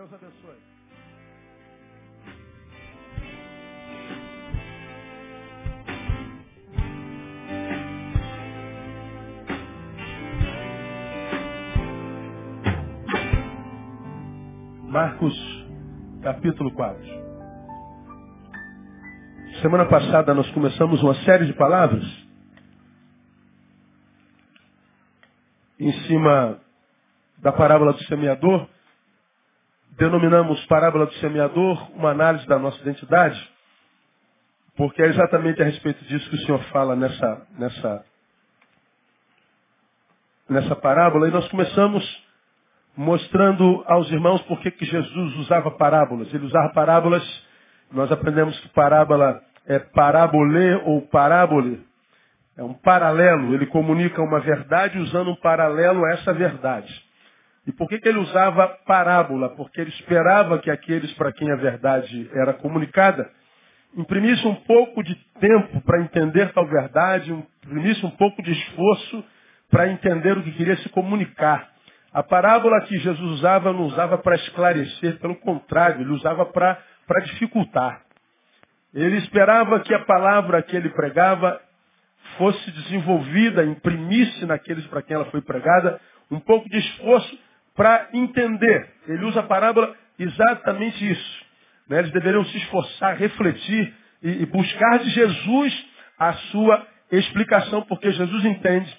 Deus abençoe. Marcos, capítulo 4. Semana passada nós começamos uma série de palavras em cima da parábola do semeador. Denominamos parábola do semeador uma análise da nossa identidade, porque é exatamente a respeito disso que o Senhor fala nessa, nessa, nessa parábola. E nós começamos mostrando aos irmãos por que Jesus usava parábolas. Ele usava parábolas, nós aprendemos que parábola é parabolê ou parábole, é um paralelo, ele comunica uma verdade usando um paralelo a essa verdade. E por que, que ele usava parábola? Porque ele esperava que aqueles para quem a verdade era comunicada imprimissem um pouco de tempo para entender tal verdade, imprimissem um pouco de esforço para entender o que queria se comunicar. A parábola que Jesus usava não usava para esclarecer, pelo contrário, ele usava para dificultar. Ele esperava que a palavra que ele pregava fosse desenvolvida, imprimisse naqueles para quem ela foi pregada um pouco de esforço para entender. Ele usa a parábola exatamente isso. Né? Eles deveriam se esforçar, refletir e, e buscar de Jesus a sua explicação, porque Jesus entende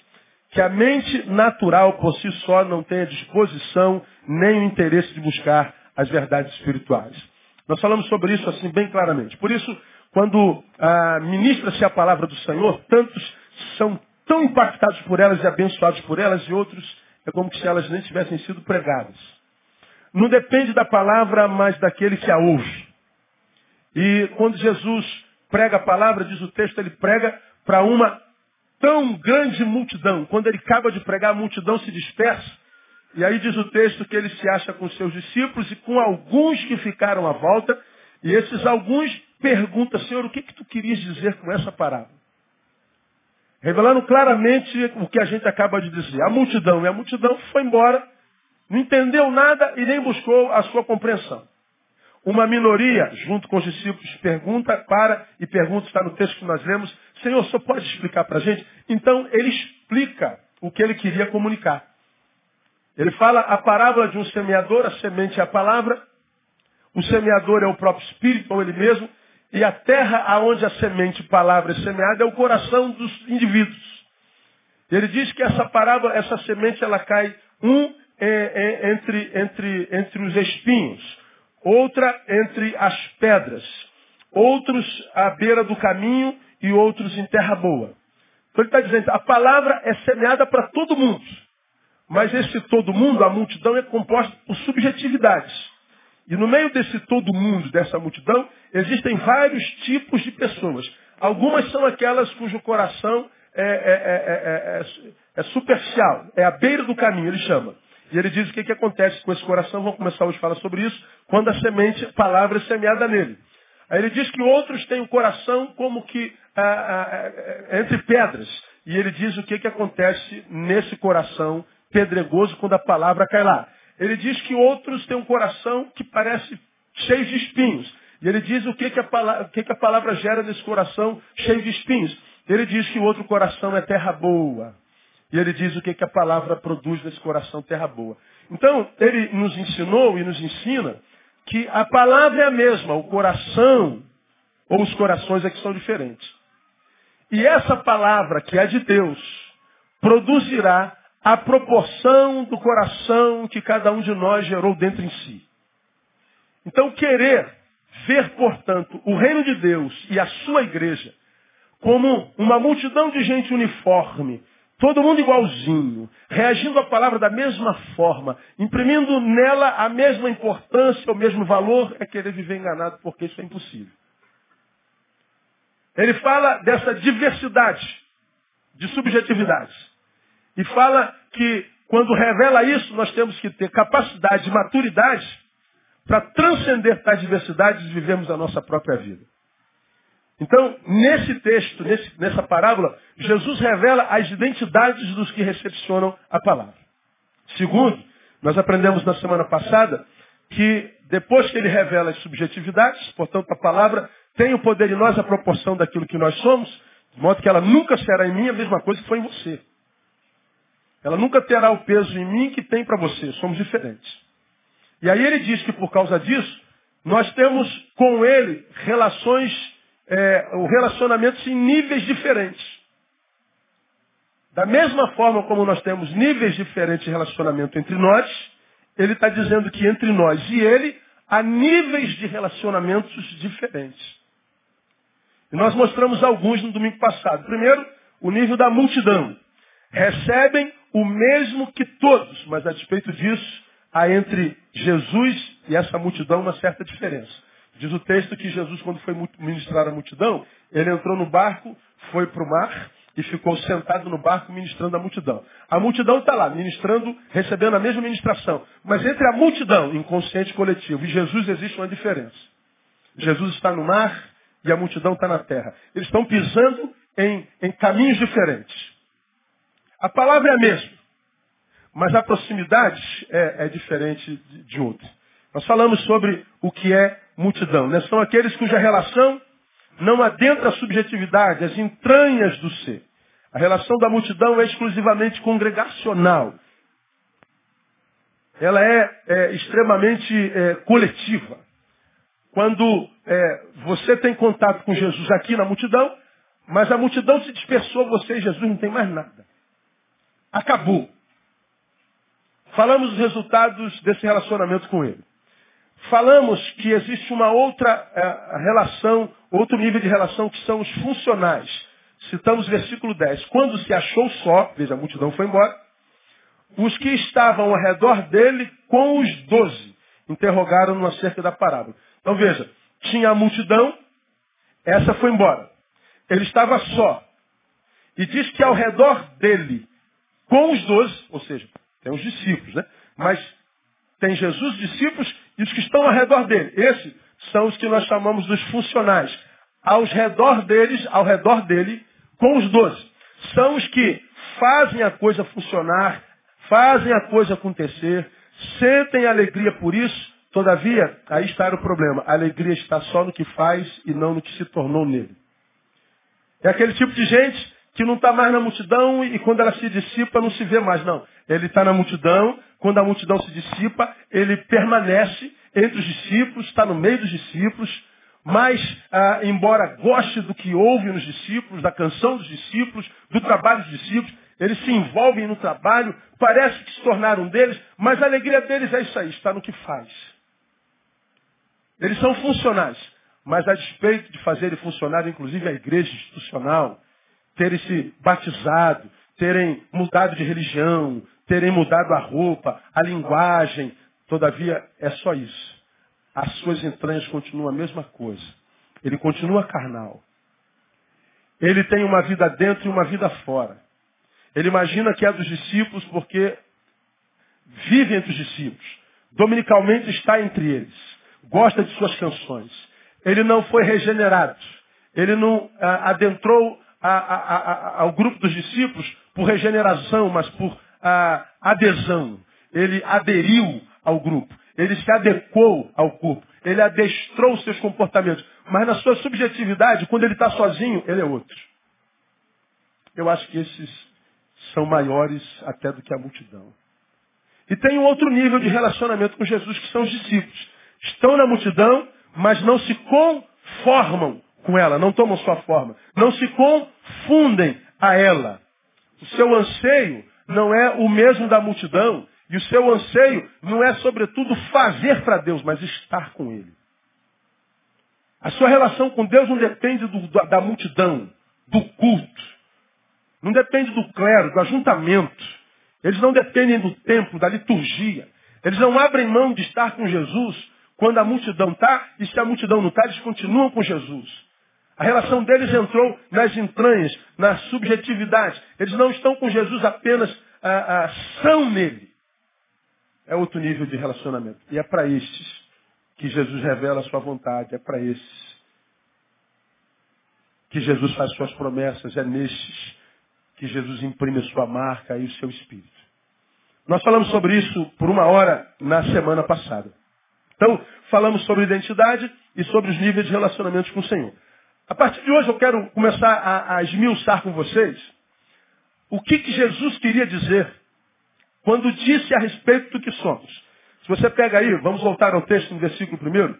que a mente natural por si só não tem a disposição nem o interesse de buscar as verdades espirituais. Nós falamos sobre isso assim bem claramente. Por isso, quando ah, ministra-se a palavra do Senhor, tantos são tão impactados por elas e abençoados por elas, e outros é como se elas nem tivessem sido pregadas. Não depende da palavra, mas daquele que a ouve. E quando Jesus prega a palavra, diz o texto, ele prega para uma tão grande multidão. Quando ele acaba de pregar, a multidão se dispersa. E aí diz o texto que ele se acha com seus discípulos e com alguns que ficaram à volta. E esses alguns perguntam, Senhor, o que, que tu querias dizer com essa parábola? Revelando claramente o que a gente acaba de dizer. A multidão, e a multidão foi embora, não entendeu nada e nem buscou a sua compreensão. Uma minoria, junto com os discípulos, pergunta para e pergunta, está no texto que nós lemos, Senhor, só pode explicar para a gente? Então, ele explica o que ele queria comunicar. Ele fala a parábola de um semeador, a semente é a palavra, o semeador é o próprio Espírito, ou ele mesmo, e a terra aonde a semente, palavra é semeada, é o coração dos indivíduos. Ele diz que essa parábola, essa semente, ela cai um é, é, entre, entre, entre os espinhos outra entre as pedras, outros à beira do caminho e outros em terra boa. Então ele está dizendo, a palavra é semeada para todo mundo. Mas esse todo mundo, a multidão, é composta por subjetividades. E no meio desse todo mundo, dessa multidão, existem vários tipos de pessoas. Algumas são aquelas cujo coração é, é, é, é superficial, é à beira do caminho, ele chama. E ele diz o que, que acontece com esse coração, vamos começar hoje a falar sobre isso, quando a semente, a palavra é semeada nele. Aí ele diz que outros têm o coração como que entre pedras. E ele diz o que, que acontece nesse coração pedregoso quando a palavra cai lá. Ele diz que outros têm um coração que parece cheio de espinhos. E ele diz o que, que, a, palavra, que, que a palavra gera nesse coração cheio de espinhos. Ele diz que o outro coração é terra boa. E ele diz o que, que a palavra produz nesse coração terra boa. Então, ele nos ensinou e nos ensina que a palavra é a mesma, o coração ou os corações é que são diferentes. E essa palavra, que é de Deus, produzirá a proporção do coração que cada um de nós gerou dentro em si. Então, querer ver, portanto, o reino de Deus e a sua igreja como uma multidão de gente uniforme, Todo mundo igualzinho, reagindo à palavra da mesma forma, imprimindo nela a mesma importância, o mesmo valor, é querer viver enganado, porque isso é impossível. Ele fala dessa diversidade de subjetividades. E fala que quando revela isso, nós temos que ter capacidade maturidade para transcender tais diversidades e vivermos a nossa própria vida. Então, nesse texto, nesse, nessa parábola, Jesus revela as identidades dos que recepcionam a palavra. Segundo, nós aprendemos na semana passada que depois que ele revela as subjetividades, portanto a palavra tem o poder em nós a proporção daquilo que nós somos, de modo que ela nunca será em mim a mesma coisa que foi em você. Ela nunca terá o peso em mim que tem para você. Somos diferentes. E aí ele diz que por causa disso, nós temos com ele relações, é, relacionamentos em níveis diferentes. Da mesma forma como nós temos níveis diferentes de relacionamento entre nós, ele está dizendo que entre nós e ele há níveis de relacionamentos diferentes. E nós mostramos alguns no domingo passado. Primeiro, o nível da multidão. Recebem o mesmo que todos, mas a despeito disso, há entre Jesus e essa multidão uma certa diferença. Diz o texto que Jesus, quando foi ministrar a multidão, ele entrou no barco, foi para o mar e ficou sentado no barco ministrando a multidão. A multidão está lá, ministrando, recebendo a mesma ministração. Mas entre a multidão, inconsciente coletivo, e Jesus existe uma diferença. Jesus está no mar e a multidão está na terra. Eles estão pisando em, em caminhos diferentes. A palavra é a mesma, mas a proximidade é, é diferente de, de outra. Nós falamos sobre o que é multidão. Né? São aqueles cuja relação não adentra a subjetividade, as entranhas do ser. A relação da multidão é exclusivamente congregacional. Ela é, é extremamente é, coletiva. Quando é, você tem contato com Jesus aqui na multidão, mas a multidão se dispersou, você e Jesus não tem mais nada. Acabou. Falamos dos resultados desse relacionamento com ele. Falamos que existe uma outra é, relação, outro nível de relação que são os funcionais. Citamos versículo 10. Quando se achou só, veja, a multidão foi embora, os que estavam ao redor dele com os doze interrogaram-no acerca da parábola. Então veja, tinha a multidão, essa foi embora. Ele estava só. E diz que ao redor dele com os doze, ou seja, tem os discípulos, né? Mas tem Jesus, discípulos e os que estão ao redor dele. Esses são os que nós chamamos dos funcionais. Aos redor deles, ao redor dele, com os doze. São os que fazem a coisa funcionar, fazem a coisa acontecer, sentem alegria por isso. Todavia, aí está o problema. A alegria está só no que faz e não no que se tornou nele. É aquele tipo de gente que não está mais na multidão e quando ela se dissipa não se vê mais, não. Ele está na multidão, quando a multidão se dissipa, ele permanece entre os discípulos, está no meio dos discípulos, mas, ah, embora goste do que ouve nos discípulos, da canção dos discípulos, do trabalho dos discípulos, eles se envolvem no trabalho, parece que se tornaram deles, mas a alegria deles é isso aí, está no que faz. Eles são funcionais, mas a despeito de fazerem funcionar, inclusive a igreja institucional, terem se batizado, terem mudado de religião, terem mudado a roupa, a linguagem. Todavia, é só isso. As suas entranhas continuam a mesma coisa. Ele continua carnal. Ele tem uma vida dentro e uma vida fora. Ele imagina que é dos discípulos porque vive entre os discípulos. Dominicalmente está entre eles. Gosta de suas canções. Ele não foi regenerado. Ele não ah, adentrou a, a, a, ao grupo dos discípulos por regeneração, mas por adesão. Ele aderiu ao grupo. Ele se adequou ao corpo. Ele adestrou seus comportamentos. Mas na sua subjetividade, quando ele está sozinho, ele é outro. Eu acho que esses são maiores até do que a multidão. E tem um outro nível de relacionamento com Jesus, que são os discípulos. Estão na multidão, mas não se conformam com ela, não tomam sua forma, não se confundem a ela. O seu anseio não é o mesmo da multidão, e o seu anseio não é, sobretudo, fazer para Deus, mas estar com Ele. A sua relação com Deus não depende do, da multidão, do culto. Não depende do clero, do ajuntamento. Eles não dependem do templo, da liturgia. Eles não abrem mão de estar com Jesus quando a multidão está, e se a multidão não está, eles continuam com Jesus. A relação deles entrou nas entranhas, na subjetividade. Eles não estão com Jesus apenas, ah, ah, são nele. É outro nível de relacionamento. E é para estes que Jesus revela a sua vontade. É para estes que Jesus faz suas promessas. É nestes que Jesus imprime a sua marca e o seu espírito. Nós falamos sobre isso por uma hora na semana passada. Então, falamos sobre identidade e sobre os níveis de relacionamentos com o Senhor. A partir de hoje eu quero começar a, a esmiuçar com vocês o que, que Jesus queria dizer quando disse a respeito do que somos. Se você pega aí, vamos voltar ao texto no versículo 1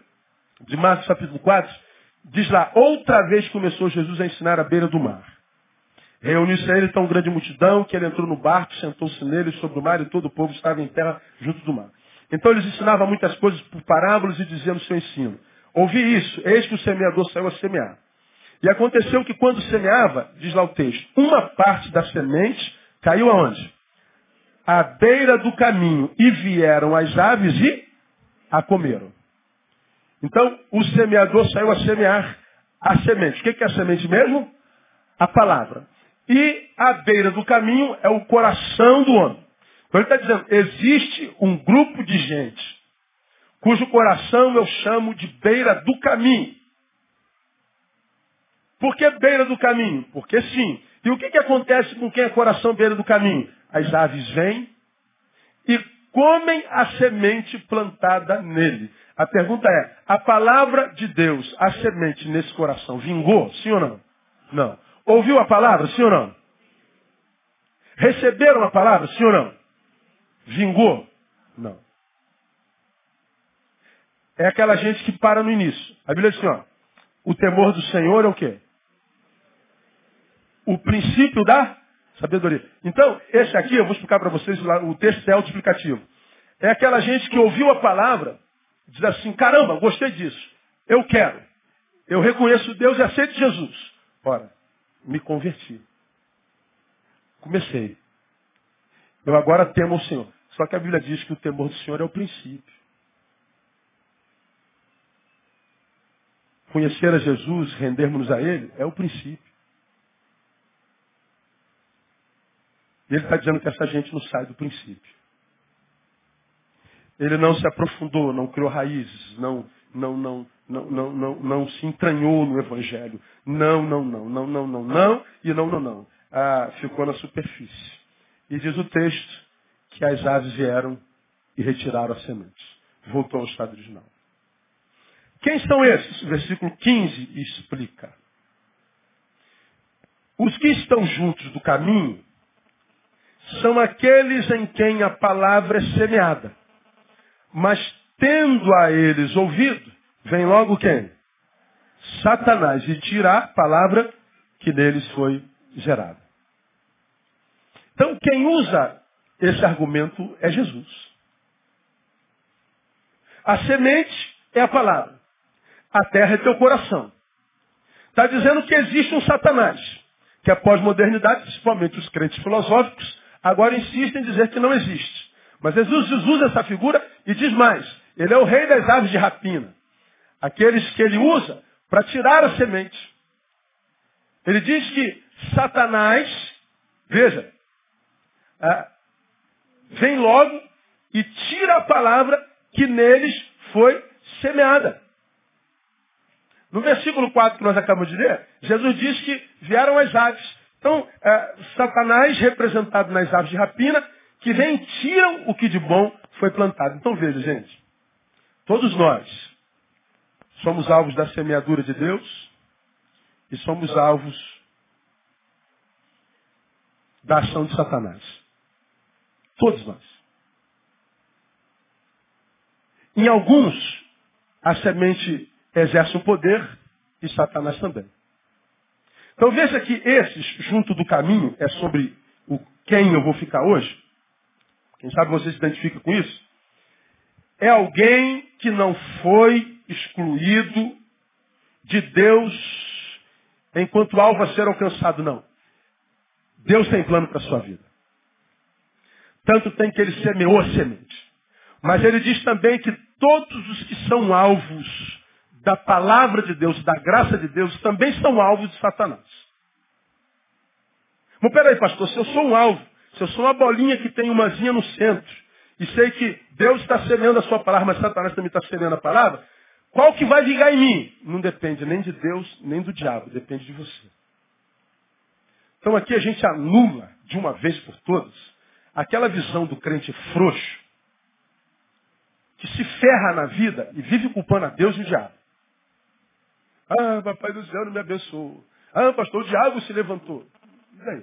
de Marcos capítulo 4, diz lá, outra vez começou Jesus a ensinar à beira do mar. Reuniu-se a ele tão grande multidão que ele entrou no barco, sentou-se nele sobre o mar e todo o povo estava em terra junto do mar. Então eles ensinavam muitas coisas por parábolas e diziam no seu ensino. Ouvi isso, eis que o semeador saiu a semear. E aconteceu que quando semeava, diz lá o texto, uma parte da semente caiu aonde? À beira do caminho. E vieram as aves e a comeram. Então, o semeador saiu a semear a semente. O que é a semente mesmo? A palavra. E à beira do caminho é o coração do homem. Então ele está dizendo, existe um grupo de gente cujo coração eu chamo de beira do caminho. Por que beira do caminho? Porque sim. E o que, que acontece com quem é coração beira do caminho? As aves vêm e comem a semente plantada nele. A pergunta é, a palavra de Deus, a semente nesse coração, vingou? Sim ou não? Não. Ouviu a palavra? Sim ou não? Receberam a palavra? Sim ou não? Vingou? Não. É aquela gente que para no início. A Bíblia diz assim, ó, o temor do Senhor é o quê? O princípio da sabedoria. Então, esse aqui, eu vou explicar para vocês, o texto é autoexplicativo. É aquela gente que ouviu a palavra, diz assim, caramba, gostei disso, eu quero. Eu reconheço Deus e aceito Jesus. Ora, me converti. Comecei. Eu agora temo o Senhor. Só que a Bíblia diz que o temor do Senhor é o princípio. Conhecer a Jesus, rendermos-nos a Ele, é o princípio. E ele está dizendo que essa gente não sai do princípio. Ele não se aprofundou, não criou raízes, não, não, não, não, não, não, não se entranhou no Evangelho. Não, não, não, não, não, não, não e não, não, não. Ah, ficou na superfície. E diz o texto que as aves vieram e retiraram a semente. Voltou ao estado original. Quem são esses? O versículo 15 explica. Os que estão juntos do caminho são aqueles em quem a palavra é semeada. Mas tendo a eles ouvido, vem logo quem? Satanás e tirar a palavra que neles foi gerada. Então, quem usa esse argumento é Jesus. A semente é a palavra. A terra é teu coração. Está dizendo que existe um Satanás, que a pós-modernidade, principalmente os crentes filosóficos, agora insistem em dizer que não existe. Mas Jesus usa essa figura e diz mais. Ele é o rei das aves de rapina. Aqueles que ele usa para tirar a semente. Ele diz que Satanás, veja, é, vem logo e tira a palavra que neles foi semeada. No versículo 4 que nós acabamos de ler, Jesus diz que vieram as aves. Então, é, Satanás, representado nas aves de rapina, que vem tiram o que de bom foi plantado. Então veja, gente. Todos nós somos alvos da semeadura de Deus e somos alvos da ação de Satanás. Todos nós. Em alguns, a semente exerce o poder e Satanás também. Então veja que esses, junto do caminho, é sobre o quem eu vou ficar hoje. Quem sabe você se identifica com isso? É alguém que não foi excluído de Deus enquanto alvo a ser alcançado, não. Deus tem plano para a sua vida. Tanto tem que ele semeou a semente. Mas ele diz também que todos os que são alvos da palavra de Deus, da graça de Deus, também são alvos de Satanás. Mas peraí, pastor, se eu sou um alvo, se eu sou uma bolinha que tem uma zinha no centro, e sei que Deus está semeando a sua palavra, mas Satanás também está semeando a palavra, qual que vai vingar em mim? Não depende nem de Deus, nem do diabo, depende de você. Então aqui a gente anula, de uma vez por todas, aquela visão do crente frouxo, que se ferra na vida e vive culpando a Deus e o diabo. Ah, papai do céu não me abençoou. Ah, pastor, o diabo se levantou. E daí?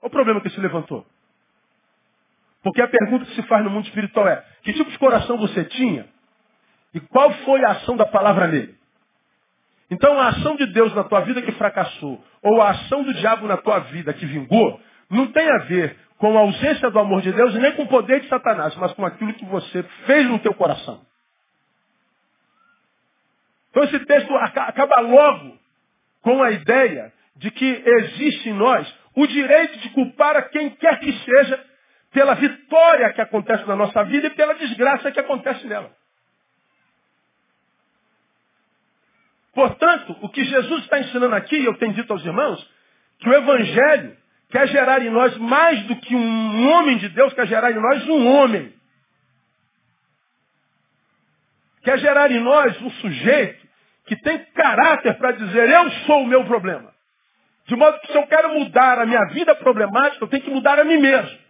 Qual o problema que se levantou? Porque a pergunta que se faz no mundo espiritual é, que tipo de coração você tinha? E qual foi a ação da palavra nele? Então a ação de Deus na tua vida que fracassou, ou a ação do diabo na tua vida que vingou, não tem a ver com a ausência do amor de Deus e nem com o poder de Satanás, mas com aquilo que você fez no teu coração. Então esse texto acaba logo com a ideia de que existe em nós o direito de culpar a quem quer que seja pela vitória que acontece na nossa vida e pela desgraça que acontece nela. Portanto, o que Jesus está ensinando aqui, eu tenho dito aos irmãos, que o Evangelho quer gerar em nós mais do que um homem de Deus, quer gerar em nós um homem. Quer gerar em nós um sujeito que tem caráter para dizer, eu sou o meu problema. De modo que se eu quero mudar a minha vida problemática, eu tenho que mudar a mim mesmo.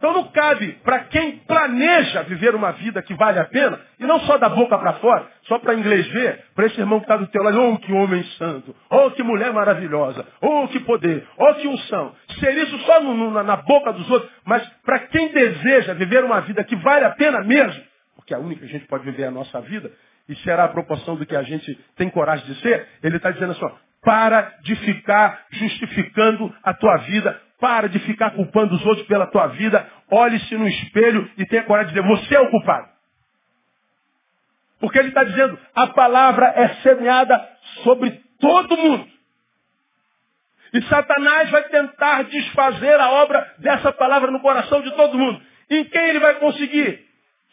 Então não cabe para quem planeja viver uma vida que vale a pena, e não só da boca para fora, só para inglês ver, para esse irmão que está do teu lado, oh que homem santo, oh que mulher maravilhosa, oh que poder, oh que unção. Ser isso só no, no, na boca dos outros, mas para quem deseja viver uma vida que vale a pena mesmo, porque é a única que a gente pode viver a nossa vida, e será a proporção do que a gente tem coragem de ser, ele está dizendo assim, ó, para de ficar justificando a tua vida para de ficar culpando os outros pela tua vida. Olhe-se no espelho e tenha coragem de dizer, você é o culpado. Porque ele está dizendo, a palavra é semeada sobre todo mundo. E Satanás vai tentar desfazer a obra dessa palavra no coração de todo mundo. Em quem ele vai conseguir?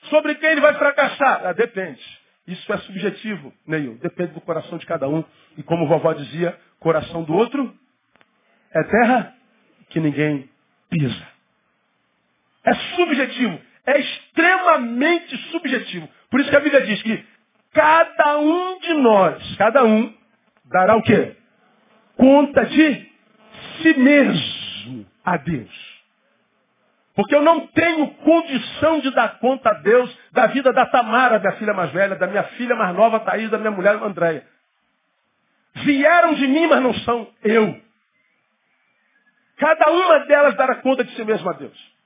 Sobre quem ele vai fracassar? Ah, depende. Isso é subjetivo, Neil. Depende do coração de cada um. E como vovó dizia, coração do outro é terra que ninguém pisa. É subjetivo. É extremamente subjetivo. Por isso que a Bíblia diz que cada um de nós, cada um, dará o quê? Conta de si mesmo a Deus. Porque eu não tenho condição de dar conta a Deus da vida da Tamara, minha filha mais velha, da minha filha mais nova, Thaís, da minha mulher, Andréia. Vieram de mim, mas não são eu. Cada uma delas dará conta de si mesma a Deus.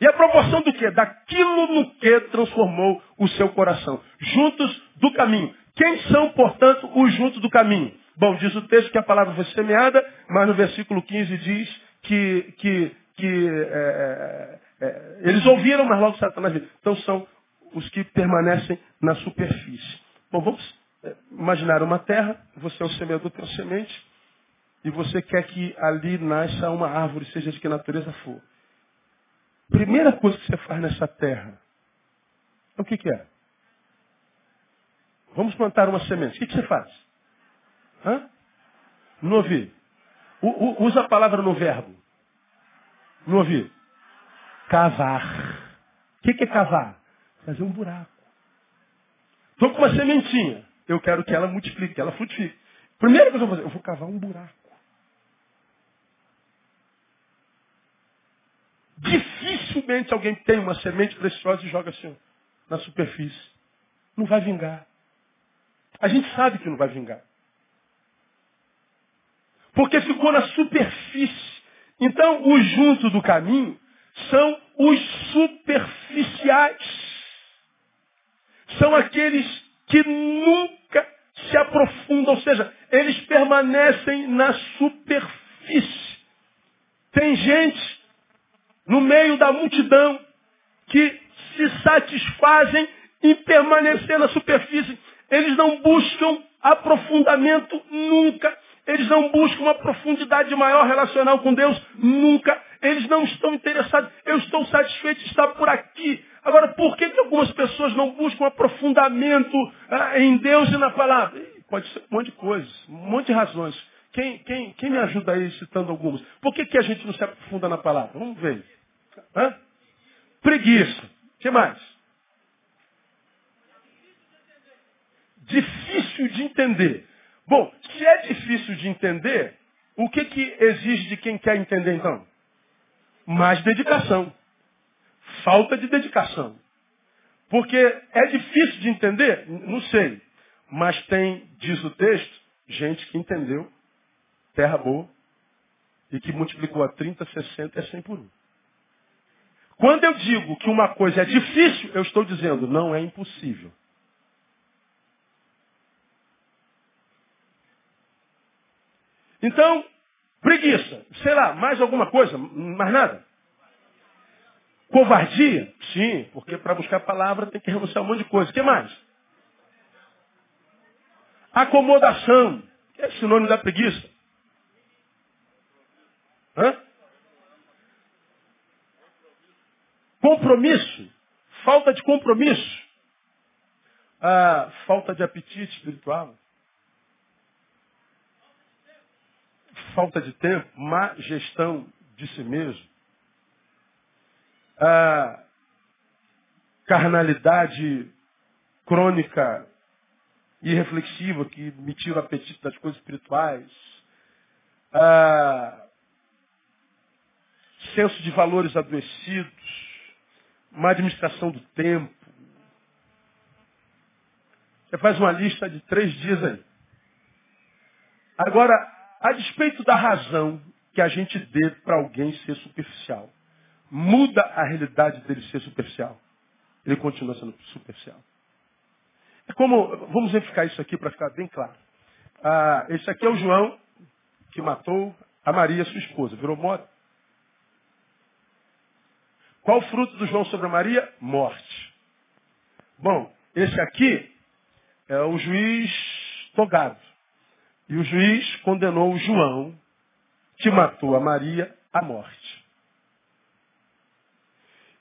E a proporção do quê? Daquilo no que transformou o seu coração. Juntos do caminho. Quem são, portanto, os juntos do caminho? Bom, diz o texto que a palavra foi semeada, mas no versículo 15 diz que, que, que é, é, é, eles ouviram, mas logo Satanás viu. Então são os que permanecem na superfície. Bom, vamos é, imaginar uma terra, você é o semeador, tem semente, e você quer que ali nasça uma árvore, seja de que natureza for. Primeira coisa que você faz nessa terra, o que, que é? Vamos plantar uma semente. O que, que você faz? Hã? Não ouvi. U, usa a palavra no verbo. Não ouvi. Cavar. O que, que é cavar? Fazer um buraco. Estou com uma sementinha. Eu quero que ela multiplique, que ela frutifique. Primeira coisa que eu vou fazer, eu vou cavar um buraco. Dificilmente alguém tem uma semente preciosa e joga assim na superfície. Não vai vingar. A gente sabe que não vai vingar. Porque ficou na superfície. Então, os juntos do caminho são os superficiais. São aqueles que nunca se aprofundam, ou seja, eles permanecem na superfície. Tem gente no meio da multidão que se satisfazem em permanecer na superfície. Eles não buscam aprofundamento nunca. Eles não buscam uma profundidade maior relacional com Deus nunca. Eles não estão interessados. Eu estou satisfeito de estar por aqui. Agora, por que, que algumas pessoas não buscam aprofundamento ah, em Deus e na palavra? Pode ser um monte de coisas, um monte de razões. Quem, quem, quem me ajuda aí citando algumas? Por que, que a gente não se aprofunda na palavra? Vamos ver. Hã? Preguiça. O que mais? Difícil de entender. Bom, se é difícil de entender, o que, que exige de quem quer entender então? mais dedicação. Falta de dedicação. Porque é difícil de entender? Não sei. Mas tem, diz o texto, gente que entendeu, terra boa, e que multiplicou a 30, 60 e 100 por um. Quando eu digo que uma coisa é difícil, eu estou dizendo, não é impossível. Então, preguiça, sei lá, mais alguma coisa, mais nada. Covardia? Sim, porque para buscar a palavra tem que renunciar um monte de coisa. O que mais? Acomodação. Que é sinônimo da preguiça. Hã? Compromisso. Falta de compromisso. Ah, falta de apetite espiritual. Falta de tempo. Má gestão de si mesmo a carnalidade crônica e reflexiva que me tira o apetite das coisas espirituais, a senso de valores adoecidos, má administração do tempo. Você faz uma lista de três dias aí. Agora, a despeito da razão que a gente dê para alguém ser superficial, muda a realidade dele ser superficial. Ele continua sendo superficial. É como, vamos verificar isso aqui para ficar bem claro. Ah, esse aqui é o João que matou a Maria, sua esposa. Virou morte. Qual o fruto do João sobre a Maria? Morte. Bom, esse aqui é o juiz togado. E o juiz condenou o João, que matou a Maria, à morte.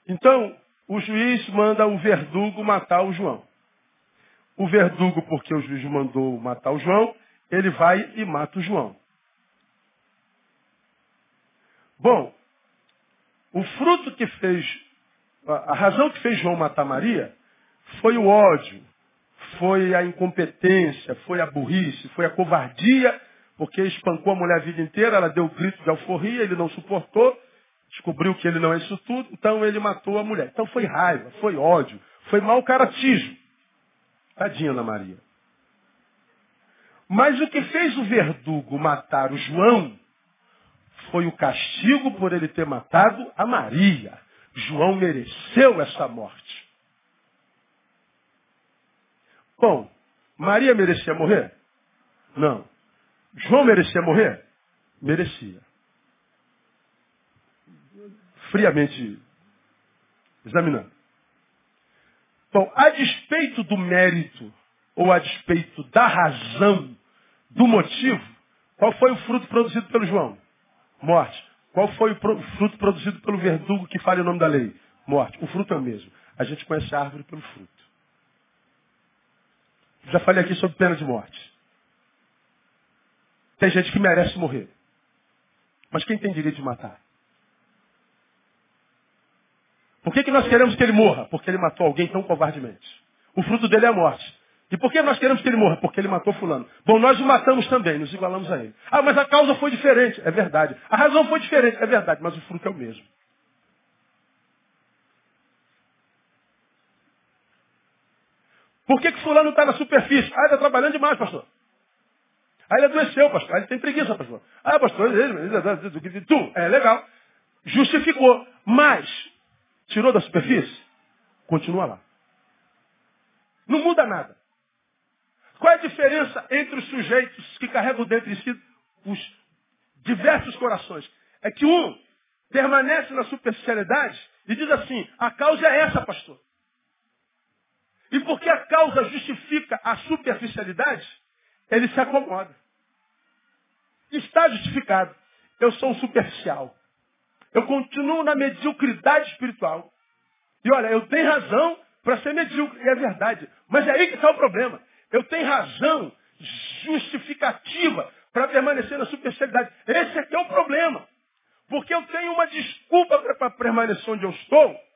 Então, o juiz manda o verdugo matar o João. O verdugo, porque o juiz mandou matar o João, ele vai e mata o João. Bom, o fruto que fez, a razão que fez João matar Maria foi o ódio, foi a incompetência, foi a burrice, foi a covardia, porque espancou a mulher a vida inteira, ela deu o grito de alforria, ele não suportou, descobriu que ele não é isso tudo, então ele matou a mulher. Então foi raiva, foi ódio, foi mau caratismo. Tadinha Ana Maria. Mas o que fez o verdugo matar o João foi o castigo por ele ter matado a Maria. João mereceu essa morte. Bom, Maria merecia morrer? Não. João merecia morrer? Merecia friamente examinando. Bom, a despeito do mérito, ou a despeito da razão, do motivo, qual foi o fruto produzido pelo João? Morte. Qual foi o fruto produzido pelo verdugo que fala em nome da lei? Morte. O fruto é o mesmo. A gente conhece a árvore pelo fruto. Já falei aqui sobre pena de morte. Tem gente que merece morrer. Mas quem tem direito de matar? Por que, que nós queremos que ele morra? Porque ele matou alguém tão covardemente. O fruto dele é a morte. E por que nós queremos que ele morra? Porque ele matou fulano. Bom, nós o matamos também, nos igualamos a ele. Ah, mas a causa foi diferente. É verdade. A razão foi diferente. É verdade, mas o fruto é o mesmo. Por que, que fulano está na superfície? Ah, está trabalhando demais, pastor. Ah, ele adoeceu, pastor. Ah, ele tem preguiça, pastor. Ah, pastor, ele, tu, é legal. Justificou. Mas Tirou da superfície? Continua lá. Não muda nada. Qual é a diferença entre os sujeitos que carregam dentro de si os diversos corações? É que um permanece na superficialidade e diz assim, a causa é essa, pastor. E porque a causa justifica a superficialidade, ele se acomoda. Está justificado. Eu sou um superficial. Eu continuo na mediocridade espiritual. E olha, eu tenho razão para ser medíocre, é verdade. Mas é aí que está o problema. Eu tenho razão justificativa para permanecer na superficialidade. Esse aqui é o problema. Porque eu tenho uma desculpa para permanecer onde eu estou.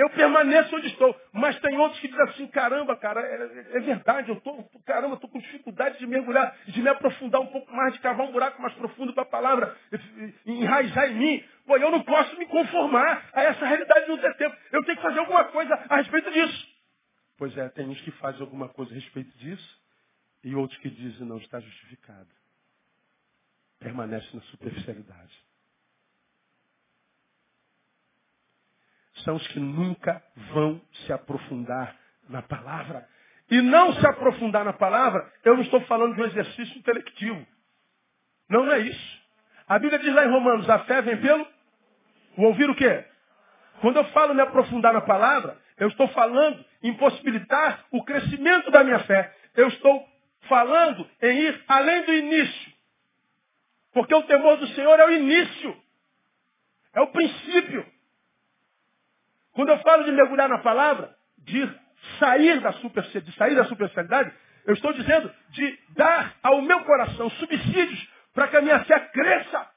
Eu permaneço onde estou. Mas tem outros que dizem assim, caramba, cara, é, é verdade, eu estou, caramba, estou com dificuldade de mergulhar, de me aprofundar um pouco mais, de cavar um buraco mais profundo para a palavra, enraizar em mim. Pô, eu não posso me conformar a essa realidade no tempo. Eu tenho que fazer alguma coisa a respeito disso. Pois é, tem uns que fazem alguma coisa a respeito disso e outros que dizem não está justificado. Permanece na superficialidade. São os que nunca vão se aprofundar na palavra. E não se aprofundar na palavra, eu não estou falando de um exercício intelectivo. Não, não é isso. A Bíblia diz lá em Romanos, a fé vem pelo o ouvir o quê? Quando eu falo me aprofundar na palavra, eu estou falando em possibilitar o crescimento da minha fé. Eu estou falando em ir além do início. Porque o temor do Senhor é o início. É o princípio. Quando eu falo de mergulhar na palavra, de sair da, super, de sair da superficialidade, eu estou dizendo de dar ao meu coração subsídios para que a minha fé cresça.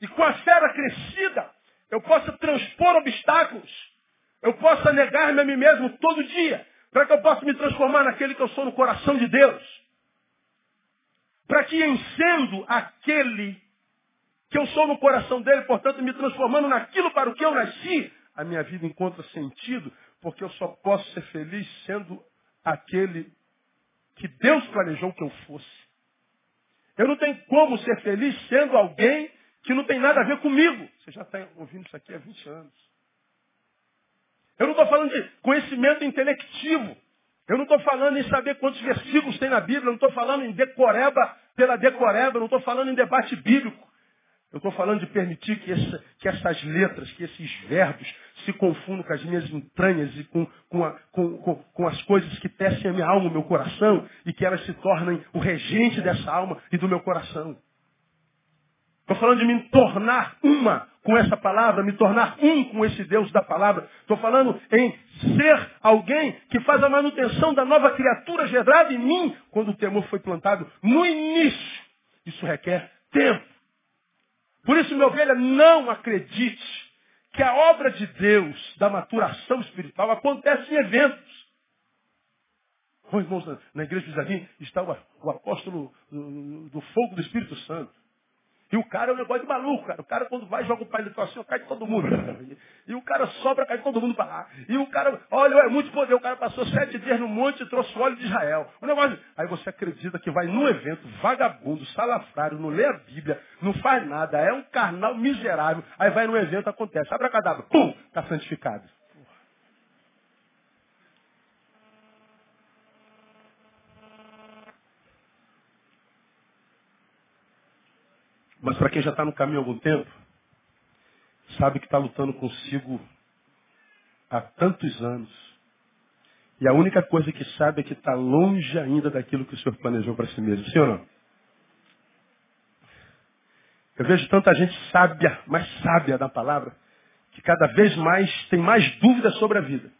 E com a fé crescida, eu possa transpor obstáculos. Eu possa negar-me a mim mesmo todo dia, para que eu possa me transformar naquele que eu sou no coração de Deus. Para que, em sendo aquele que eu sou no coração dele, portanto, me transformando naquilo para o que eu nasci, a minha vida encontra sentido, porque eu só posso ser feliz sendo aquele que Deus planejou que eu fosse. Eu não tenho como ser feliz sendo alguém que não tem nada a ver comigo. Você já está ouvindo isso aqui há 20 anos. Eu não estou falando de conhecimento intelectivo. Eu não estou falando em saber quantos versículos tem na Bíblia. Eu não estou falando em decoreba pela decoreba. Eu não estou falando em debate bíblico. Eu estou falando de permitir que, essa, que, essas letras, que esses verbos se confundam com as minhas entranhas e com, com, a, com, com, as coisas que tecem a minha alma, o meu coração, e que elas se tornem o regente dessa alma e do meu coração. Estou falando de me tornar uma com essa palavra, me tornar um com esse Deus da palavra. Estou falando em ser alguém que faz a manutenção da nova criatura gerada em mim quando o temor foi plantado no início. Isso requer tempo. Por isso, meu ovelha, não acredite que a obra de Deus, da maturação espiritual, acontece em eventos. Oh, irmãos, na, igreja de Jardim está o, o apóstolo do, do, fogo do Espírito Santo. E o cara é um negócio de maluco, cara. O cara quando vai, joga o pai de assim, cai todo mundo. E o cara sobra, cai todo mundo para lá. E o cara, olha, é muito poder. O cara passou sete dias no monte e trouxe óleo de Israel. O negócio. Aí você acredita que vai num evento, vagabundo, salafrário, não lê a Bíblia, não faz nada, é um carnal miserável. Aí vai num evento, acontece. Abre a cadáver, pum, está santificado. Mas para quem já está no caminho há algum tempo, sabe que está lutando consigo há tantos anos. E a única coisa que sabe é que está longe ainda daquilo que o Senhor planejou para si mesmo. Sim ou não? Eu vejo tanta gente sábia, mais sábia da palavra, que cada vez mais tem mais dúvidas sobre a vida.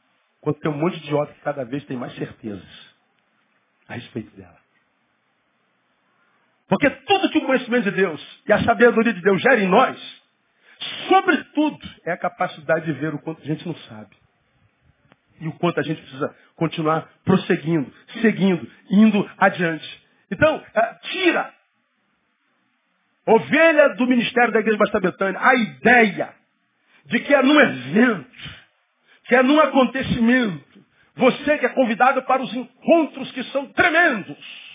Quanto tem um monte de idiota que cada vez tem mais certezas a respeito dela. Porque tudo que o conhecimento de Deus e a sabedoria de Deus gera em nós, sobretudo, é a capacidade de ver o quanto a gente não sabe. E o quanto a gente precisa continuar prosseguindo, seguindo, indo adiante. Então, eh, tira, ovelha do ministério da Igreja Basta Betânia, a ideia de que é num evento, que é num acontecimento, você que é convidado para os encontros que são tremendos,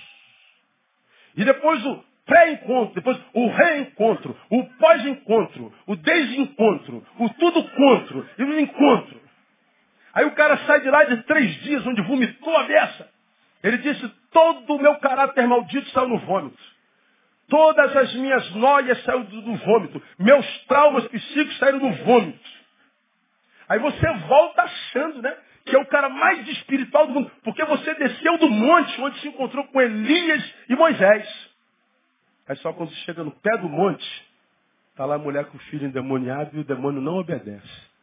e depois o pré-encontro, depois o reencontro, o pós-encontro, o desencontro, o tudo contro e o encontro. Aí o cara sai de lá de três dias onde vomitou a beça. Ele disse, todo o meu caráter maldito saiu no vômito. Todas as minhas noias saíram do, do vômito. Meus traumas psíquicos saíram do vômito. Aí você volta achando, né? Que é o cara mais espiritual do mundo, porque você desceu do monte onde se encontrou com Elias e Moisés. Aí só quando você chega no pé do monte, está lá a mulher com o filho endemoniado e o demônio não obedece.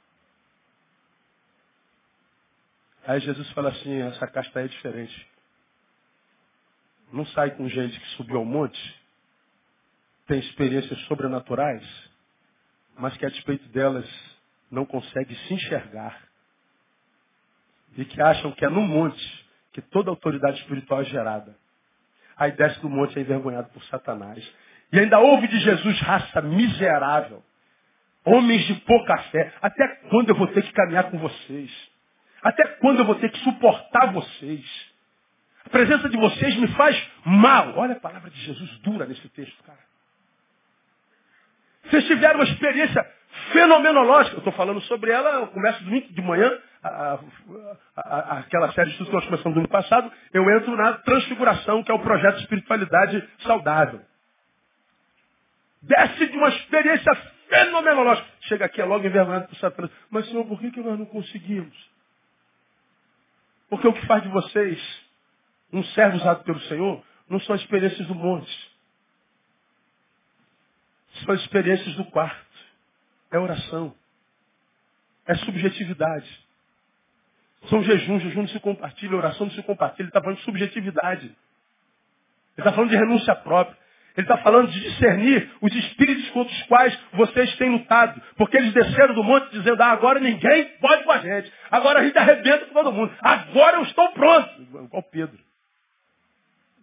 Aí Jesus fala assim, essa casta é diferente. Não sai com gente que subiu ao monte, tem experiências sobrenaturais mas que a despeito delas não consegue se enxergar. E que acham que é no monte que toda autoridade espiritual é gerada. Aí desce do monte é envergonhado por Satanás. E ainda ouve de Jesus raça miserável. Homens de pouca fé. Até quando eu vou ter que caminhar com vocês? Até quando eu vou ter que suportar vocês? A presença de vocês me faz mal. Olha a palavra de Jesus dura nesse texto, cara. Vocês tiveram uma experiência fenomenológica. Eu estou falando sobre ela, eu começo domingo de manhã, a, a, a, aquela série de estudos que nós começamos no ano passado, eu entro na transfiguração, que é o projeto de espiritualidade saudável. Desce de uma experiência fenomenológica. Chega aqui, é logo envergonhado por Satanás. Mas, Senhor, por que, que nós não conseguimos? Porque o que faz de vocês um servo usado pelo Senhor não são experiências do monte. São experiências do quarto. É oração. É subjetividade. São jejuns, jejum não se compartilha, oração não se compartilha. Ele está falando de subjetividade. Ele está falando de renúncia própria. Ele está falando de discernir os espíritos contra os quais vocês têm lutado. Porque eles desceram do monte dizendo, ah, agora ninguém pode com a gente. Agora a gente arrebenta com todo mundo. Agora eu estou pronto. Igual Pedro.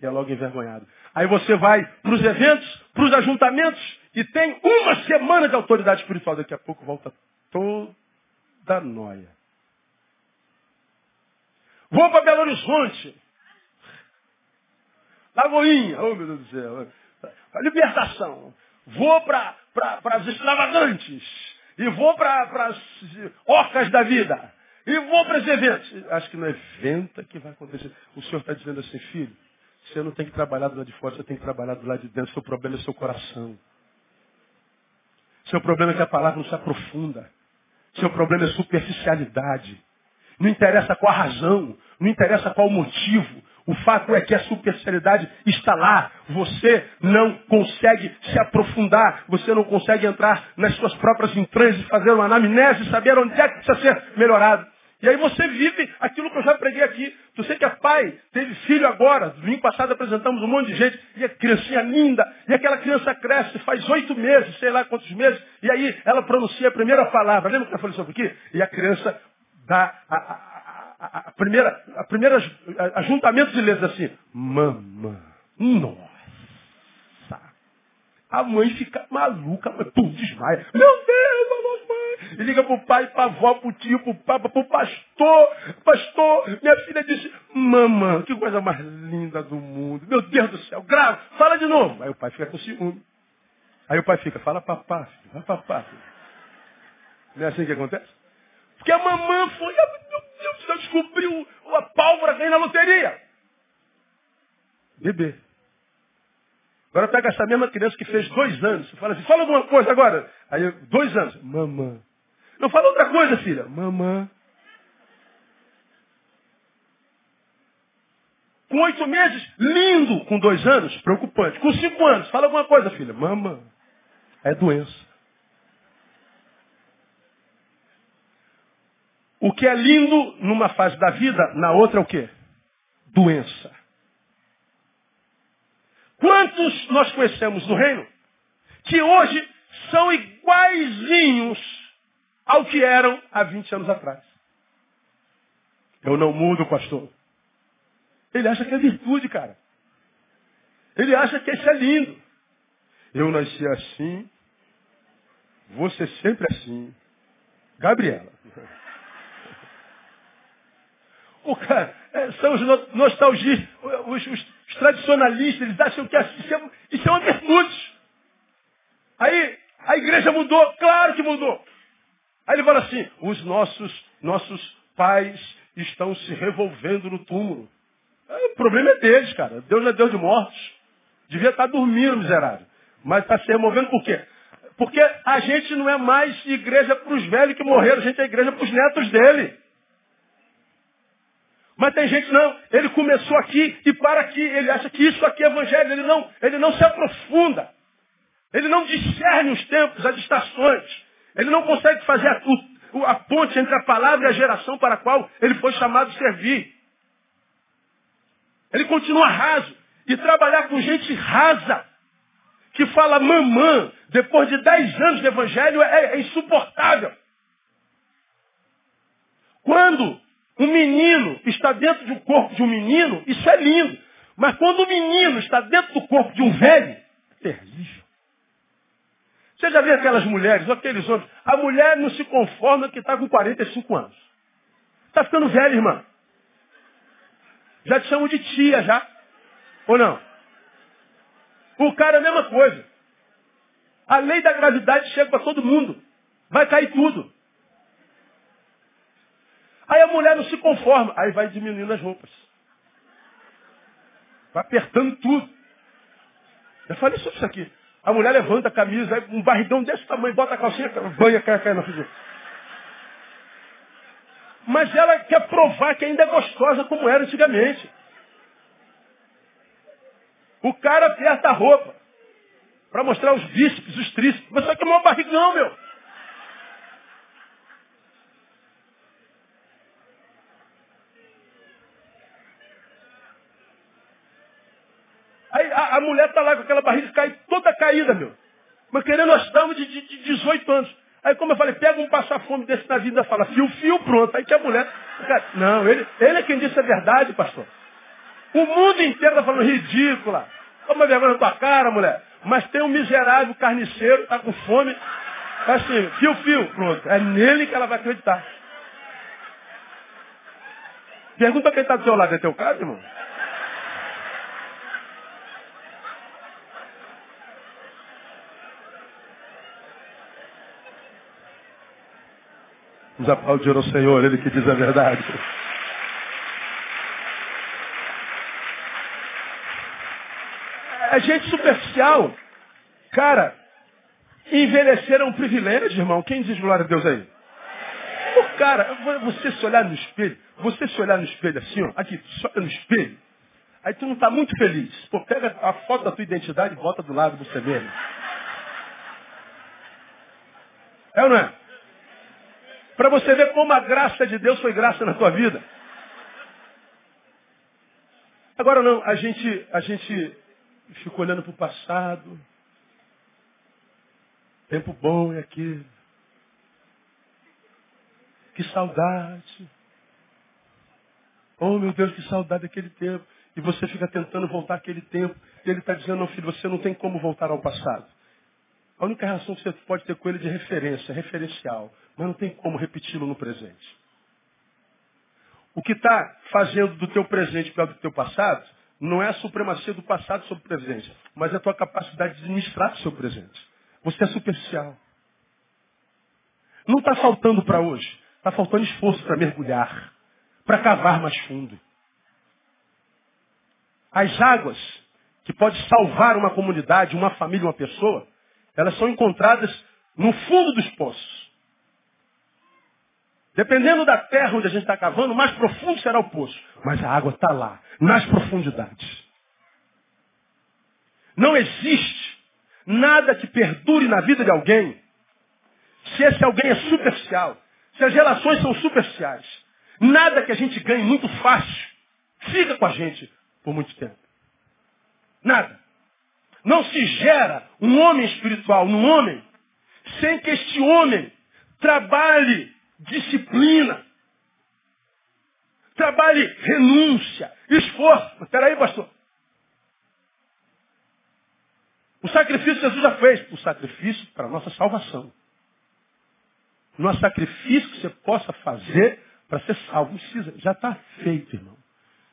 E é logo envergonhado. Aí você vai para os eventos, para os ajuntamentos, e tem uma semana de autoridade espiritual. Daqui a pouco volta toda noia. Vou para Belo Horizonte. Lagoinha, oh meu Deus do céu. A libertação. Vou para as extravagantes. E vou para as orcas da vida. E vou para os eventos. Acho que evento é que vai acontecer. O Senhor está dizendo assim, filho, você não tem que trabalhar do lado de fora, você tem que trabalhar do lado de dentro. Seu problema é seu coração. Seu problema é que a palavra não se aprofunda. Seu problema é superficialidade. Não interessa qual a razão, não interessa qual o motivo. O fato é que a superficialidade está lá. Você não consegue se aprofundar. Você não consegue entrar nas suas próprias entranhas e fazer uma anamnese e saber onde é que precisa ser melhorado. E aí você vive aquilo que eu já preguei aqui. Você que é pai, teve filho agora. Domingo passado apresentamos um monte de gente. E a criancinha linda. E aquela criança cresce, faz oito meses, sei lá quantos meses. E aí ela pronuncia a primeira palavra. Lembra que eu falei sobre aqui? E a criança dá a, a, a, a primeira, a primeira ajuntamento de letras assim. Mamã. Nossa. A mãe fica maluca, mas pum, desmaia. Meu Deus. E liga pro pai, pra avó, pro tio, pro papa, pro pastor. Pastor, minha filha disse, mamã, que coisa mais linda do mundo. Meu Deus do céu, grava, fala de novo. Aí o pai fica com ciúme. Aí o pai fica, fala papá, filho, vai papá. Filho. Não é assim que acontece? Porque a mamã foi, meu Deus do céu, descobriu a pálvora ganha na loteria. Bebê. Agora pega essa mesma criança que fez dois anos. Fala assim, fala alguma coisa agora. Aí, dois anos. Mamã. Não fala outra coisa, filha. Mamã. Com oito meses, lindo. Com dois anos, preocupante. Com cinco anos, fala alguma coisa, filha. Mamã. É doença. O que é lindo numa fase da vida, na outra é o quê? Doença. Quantos nós conhecemos no reino que hoje são iguaizinhos ao que eram há 20 anos atrás? Eu não mudo, pastor. Ele acha que é virtude, cara. Ele acha que isso é lindo. Eu nasci assim, ser sempre assim. Gabriela. O cara, é, são os nostalgistas, os, os, os, tradicionalistas, eles acham que isso é, isso é uma virtude. Aí a igreja mudou, claro que mudou. Aí ele fala assim, os nossos, nossos pais estão se revolvendo no túmulo. É, o problema é deles, cara. Deus é Deus de mortos. Devia estar dormindo, miserável. Mas está se removendo por quê? Porque a gente não é mais igreja para os velhos que morreram, a gente é igreja para os netos dele. Mas tem gente não, ele começou aqui e para aqui, ele acha que isso aqui é evangelho, ele não, ele não se aprofunda. Ele não discerne os tempos, as estações. Ele não consegue fazer a, a ponte entre a palavra e a geração para a qual ele foi chamado a servir. Ele continua raso. E trabalhar com gente rasa, que fala mamã depois de dez anos de evangelho é, é insuportável. Quando um menino está dentro do corpo de um menino, isso é lindo. Mas quando o menino está dentro do corpo de um velho, é terrível. Você já viu aquelas mulheres, aqueles homens? A mulher não se conforma que está com 45 anos. Está ficando velha, irmã. Já te chamam de tia, já. Ou não? O cara é a mesma coisa. A lei da gravidade chega para todo mundo. Vai cair tudo. Aí a mulher não se conforma. Aí vai diminuindo as roupas. Vai apertando tudo. Eu falei sobre isso aqui. A mulher levanta a camisa, um barrigão desse tamanho, bota a calcinha, banha, cai, cai na frente. Mas ela quer provar que ainda é gostosa como era antigamente. O cara aperta a roupa para mostrar os bíceps, os tríceps. Mas só que é barrigão, meu. Aí a, mulher está lá com aquela barriga cai, toda caída, meu. Mas querendo nós estamos de, de, de 18 anos. Aí como eu falei, pega um passar-fome desse na vida e fala, fio, fio, pronto. Aí que a mulher. Não, ele, ele é quem disse a verdade, pastor. O mundo inteiro está falando ridícula. Toma vergonha na tua cara, mulher. Mas tem um miserável carniceiro, está com fome. Assim, fio, fio, pronto. É nele que ela vai acreditar. Pergunta quem está do seu lado, é teu caso, irmão? Vamos aplaudir ao Senhor, Ele que diz a verdade. É gente superficial. Cara, envelhecer é um privilégio, irmão. Quem diz glória a Deus aí? Pô, cara, você se olhar no espelho, você se olhar no espelho assim, ó, aqui, só no espelho, aí tu não está muito feliz. Pô, pega a foto da tua identidade e bota do lado do você mesmo. É ou não é? Para você ver como a graça de Deus foi graça na tua vida. Agora não, a gente, a gente fica olhando para o passado. Tempo bom é aqui. Que saudade. Oh meu Deus, que saudade daquele tempo. E você fica tentando voltar àquele tempo. E ele está dizendo, não, filho, você não tem como voltar ao passado. A única relação que você pode ter com ele é de referência, referencial. Mas não tem como repeti-lo no presente. O que está fazendo do teu presente pior do teu passado não é a supremacia do passado sobre o presente, mas é a tua capacidade de administrar o seu presente. Você é superficial. Não está faltando para hoje. Está faltando esforço para mergulhar, para cavar mais fundo. As águas que podem salvar uma comunidade, uma família, uma pessoa, elas são encontradas no fundo dos poços. Dependendo da terra onde a gente está cavando, mais profundo será o poço. Mas a água está lá, nas profundidades. Não existe nada que perdure na vida de alguém se esse alguém é superficial, se as relações são superficiais. Nada que a gente ganhe muito fácil fica com a gente por muito tempo. Nada. Não se gera um homem espiritual num homem sem que este homem trabalhe disciplina. Trabalhe renúncia, esforço. Espera aí, pastor. O sacrifício Jesus já fez. O sacrifício para a nossa salvação. Não há sacrifício que você possa fazer para ser salvo. Precisa. Já está feito, irmão.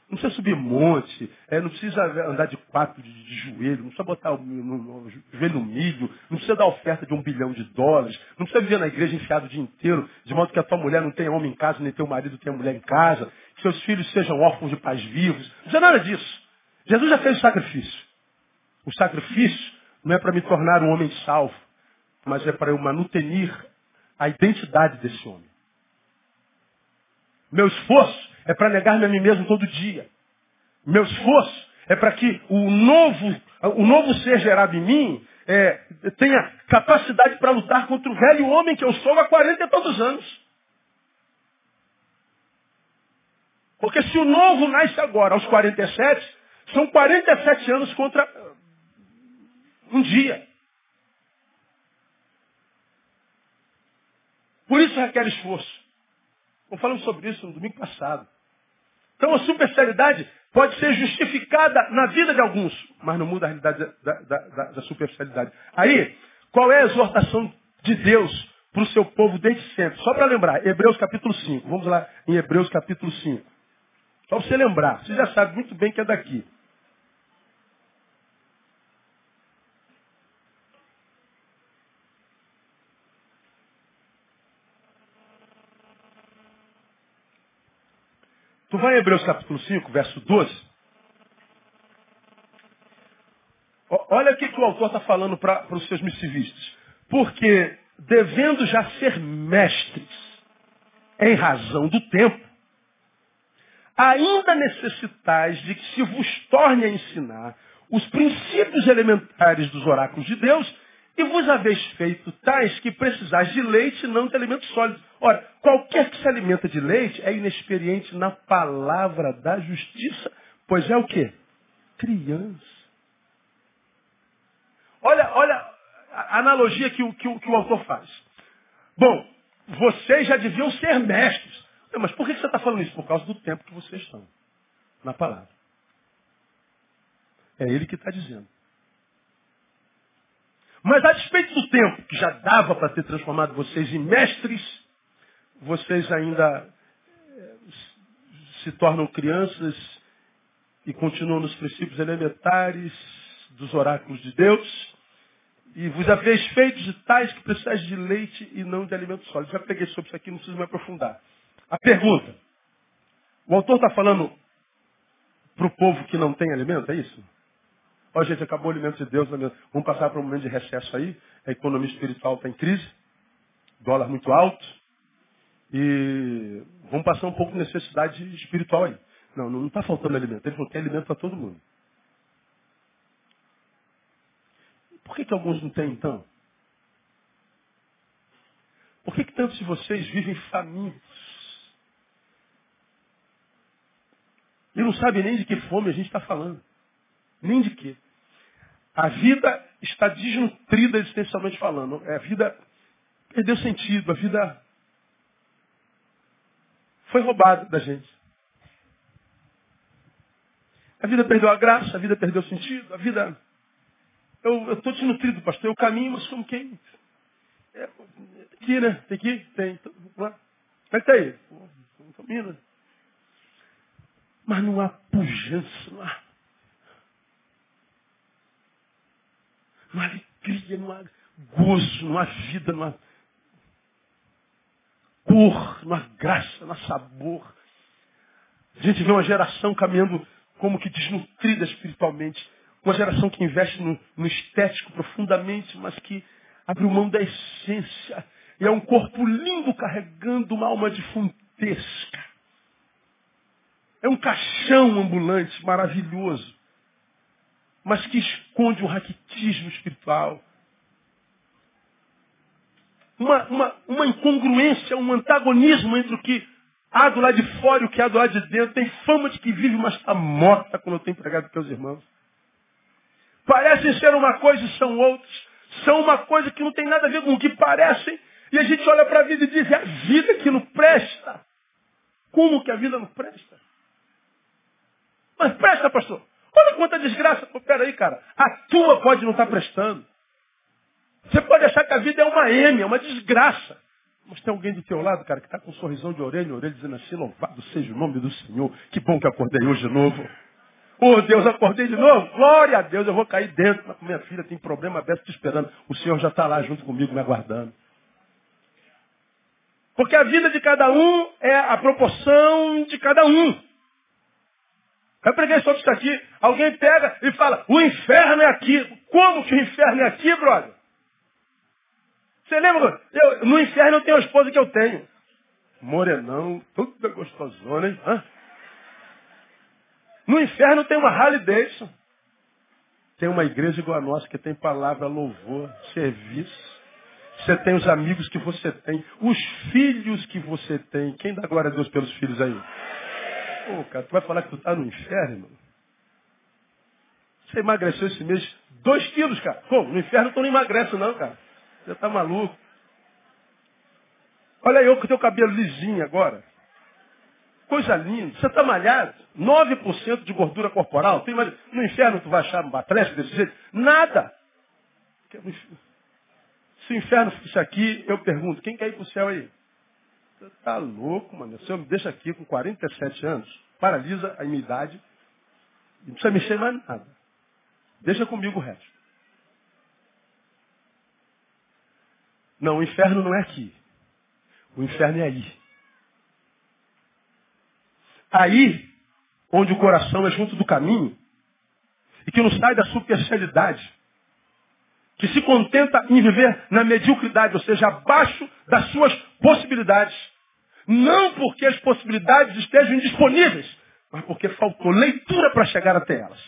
Não precisa subir monte, é, não precisa andar de quatro de, de joelho, não precisa botar o, no, no, joelho no milho, não precisa dar oferta de um bilhão de dólares, não precisa viver na igreja enfiado o dia inteiro, de modo que a tua mulher não tenha homem em casa, nem teu marido tenha mulher em casa, que seus filhos sejam órfãos de pais vivos. Não precisa nada disso. Jesus já fez o sacrifício. O sacrifício não é para me tornar um homem salvo, mas é para eu manutenir a identidade desse homem. Meu esforço é para negar-me a mim mesmo todo dia. Meu esforço é para que o novo, o novo ser gerado em mim é, tenha capacidade para lutar contra o velho homem que eu sou há 40 e tantos anos. Porque se o novo nasce agora, aos 47, são 47 anos contra Um dia. Por isso requer esforço. Nós falamos sobre isso no domingo passado. Então a superficialidade pode ser justificada na vida de alguns, mas não muda a realidade da, da, da, da superficialidade. Aí, qual é a exortação de Deus para o seu povo desde sempre? Só para lembrar, Hebreus capítulo 5. Vamos lá em Hebreus capítulo 5. Só para você lembrar, você já sabe muito bem que é daqui. Tu vai em Hebreus capítulo 5, verso 12. Olha o que, que o autor está falando para os seus missivistas. Porque, devendo já ser mestres, em razão do tempo, ainda necessitais de que se vos torne a ensinar os princípios elementares dos oráculos de Deus, e vos haveis feito tais que precisais de leite, não de alimento sólido. Ora, qualquer que se alimenta de leite é inexperiente na palavra da justiça, pois é o quê? Criança. Olha, olha a analogia que o, que, o, que o autor faz. Bom, vocês já deviam ser mestres. Mas por que você está falando isso? Por causa do tempo que vocês estão na palavra. É ele que está dizendo. Mas a despeito do tempo que já dava para ter transformado vocês em mestres, vocês ainda eh, se tornam crianças e continuam nos princípios elementares dos oráculos de Deus. E vos haveis feito de tais que precisais de leite e não de alimento sólido. Já peguei sobre isso aqui, não preciso me aprofundar. A pergunta. O autor está falando para o povo que não tem alimento, é isso? Ó, gente, acabou o alimento de Deus. Né, vamos passar para um momento de recesso aí. A economia espiritual está em crise. Dólar muito alto. E vamos passar um pouco de necessidade espiritual aí. Não, não está faltando alimento. Ele falou que alimento para todo mundo. Por que, que alguns não têm, então? Por que, que tantos de vocês vivem famintos? E não sabem nem de que fome a gente está falando. Nem de quê. A vida está desnutrida existencialmente falando. É, a vida perdeu sentido, a vida foi roubada da gente. A vida perdeu a graça, a vida perdeu o sentido, a vida. Eu estou desnutrido, pastor. Eu caminho, mas como quem? É, aqui, né? Tem aqui? Tem. Então, Como é que está aí? Caminho, Mas não há pujança, não há não há alegria, não há gozo, não há vida, não há cor, não há graça, não há sabor. A gente vê uma geração caminhando como que desnutrida espiritualmente. Uma geração que investe no, no estético profundamente, mas que abre mão da essência. E é um corpo lindo carregando uma alma defuntesca. É um caixão ambulante maravilhoso mas que esconde um raquitismo espiritual. Uma, uma, uma incongruência, um antagonismo entre o que há do lado de fora e o que há do lado de dentro. Tem fama de que vive, mas está morta, como eu tenho pregado para os irmãos. Parecem ser uma coisa e são outros. São uma coisa que não tem nada a ver com o que parecem. E a gente olha para a vida e diz, é a vida que não presta. Como que a vida não presta? Mas presta, pastor. Olha quanta desgraça. Peraí, cara. A tua pode não estar tá prestando. Você pode achar que a vida é uma M, é uma desgraça. Mas tem alguém do teu lado, cara, que está com um sorrisão de orelha em orelha, dizendo assim, louvado seja o nome do Senhor. Que bom que acordei hoje de novo. Oh Deus, acordei de novo. Glória a Deus, eu vou cair dentro. Mas minha filha tem problema aberto te esperando. O Senhor já está lá junto comigo, me aguardando. Porque a vida de cada um é a proporção de cada um. Eu preguei sobre isso aqui. Alguém pega e fala, o inferno é aqui. Como que o inferno é aqui, brother? Você lembra? Eu, no inferno eu tenho a esposa que eu tenho. Morenão, tudo gostosona, hein? Hã? No inferno tem uma Harley Davidson. Tem uma igreja igual a nossa que tem palavra, louvor, serviço. Você tem os amigos que você tem, os filhos que você tem. Quem dá glória a Deus pelos filhos aí? Pô, cara, tu vai falar que tu está no inferno? Você emagreceu esse mês dois quilos, cara. Como? No inferno tu não emagrece não, cara. Você tá maluco. Olha eu com teu cabelo lisinho agora. Coisa linda. Você está malhado. 9% de gordura corporal. Tu imagina, no inferno tu vai achar um atleta desse jeito? Nada. Se o inferno fosse aqui, eu pergunto, quem quer ir para o céu aí? Está louco, mano. O senhor me deixa aqui com 47 anos, paralisa a minha idade, não precisa mexer mais nada. Deixa comigo o resto. Não, o inferno não é aqui. O inferno é aí. Aí, onde o coração é junto do caminho, e que não sai da superficialidade, que se contenta em viver na mediocridade, ou seja, abaixo das suas possibilidades. Não porque as possibilidades estejam indisponíveis, mas porque faltou leitura para chegar até elas.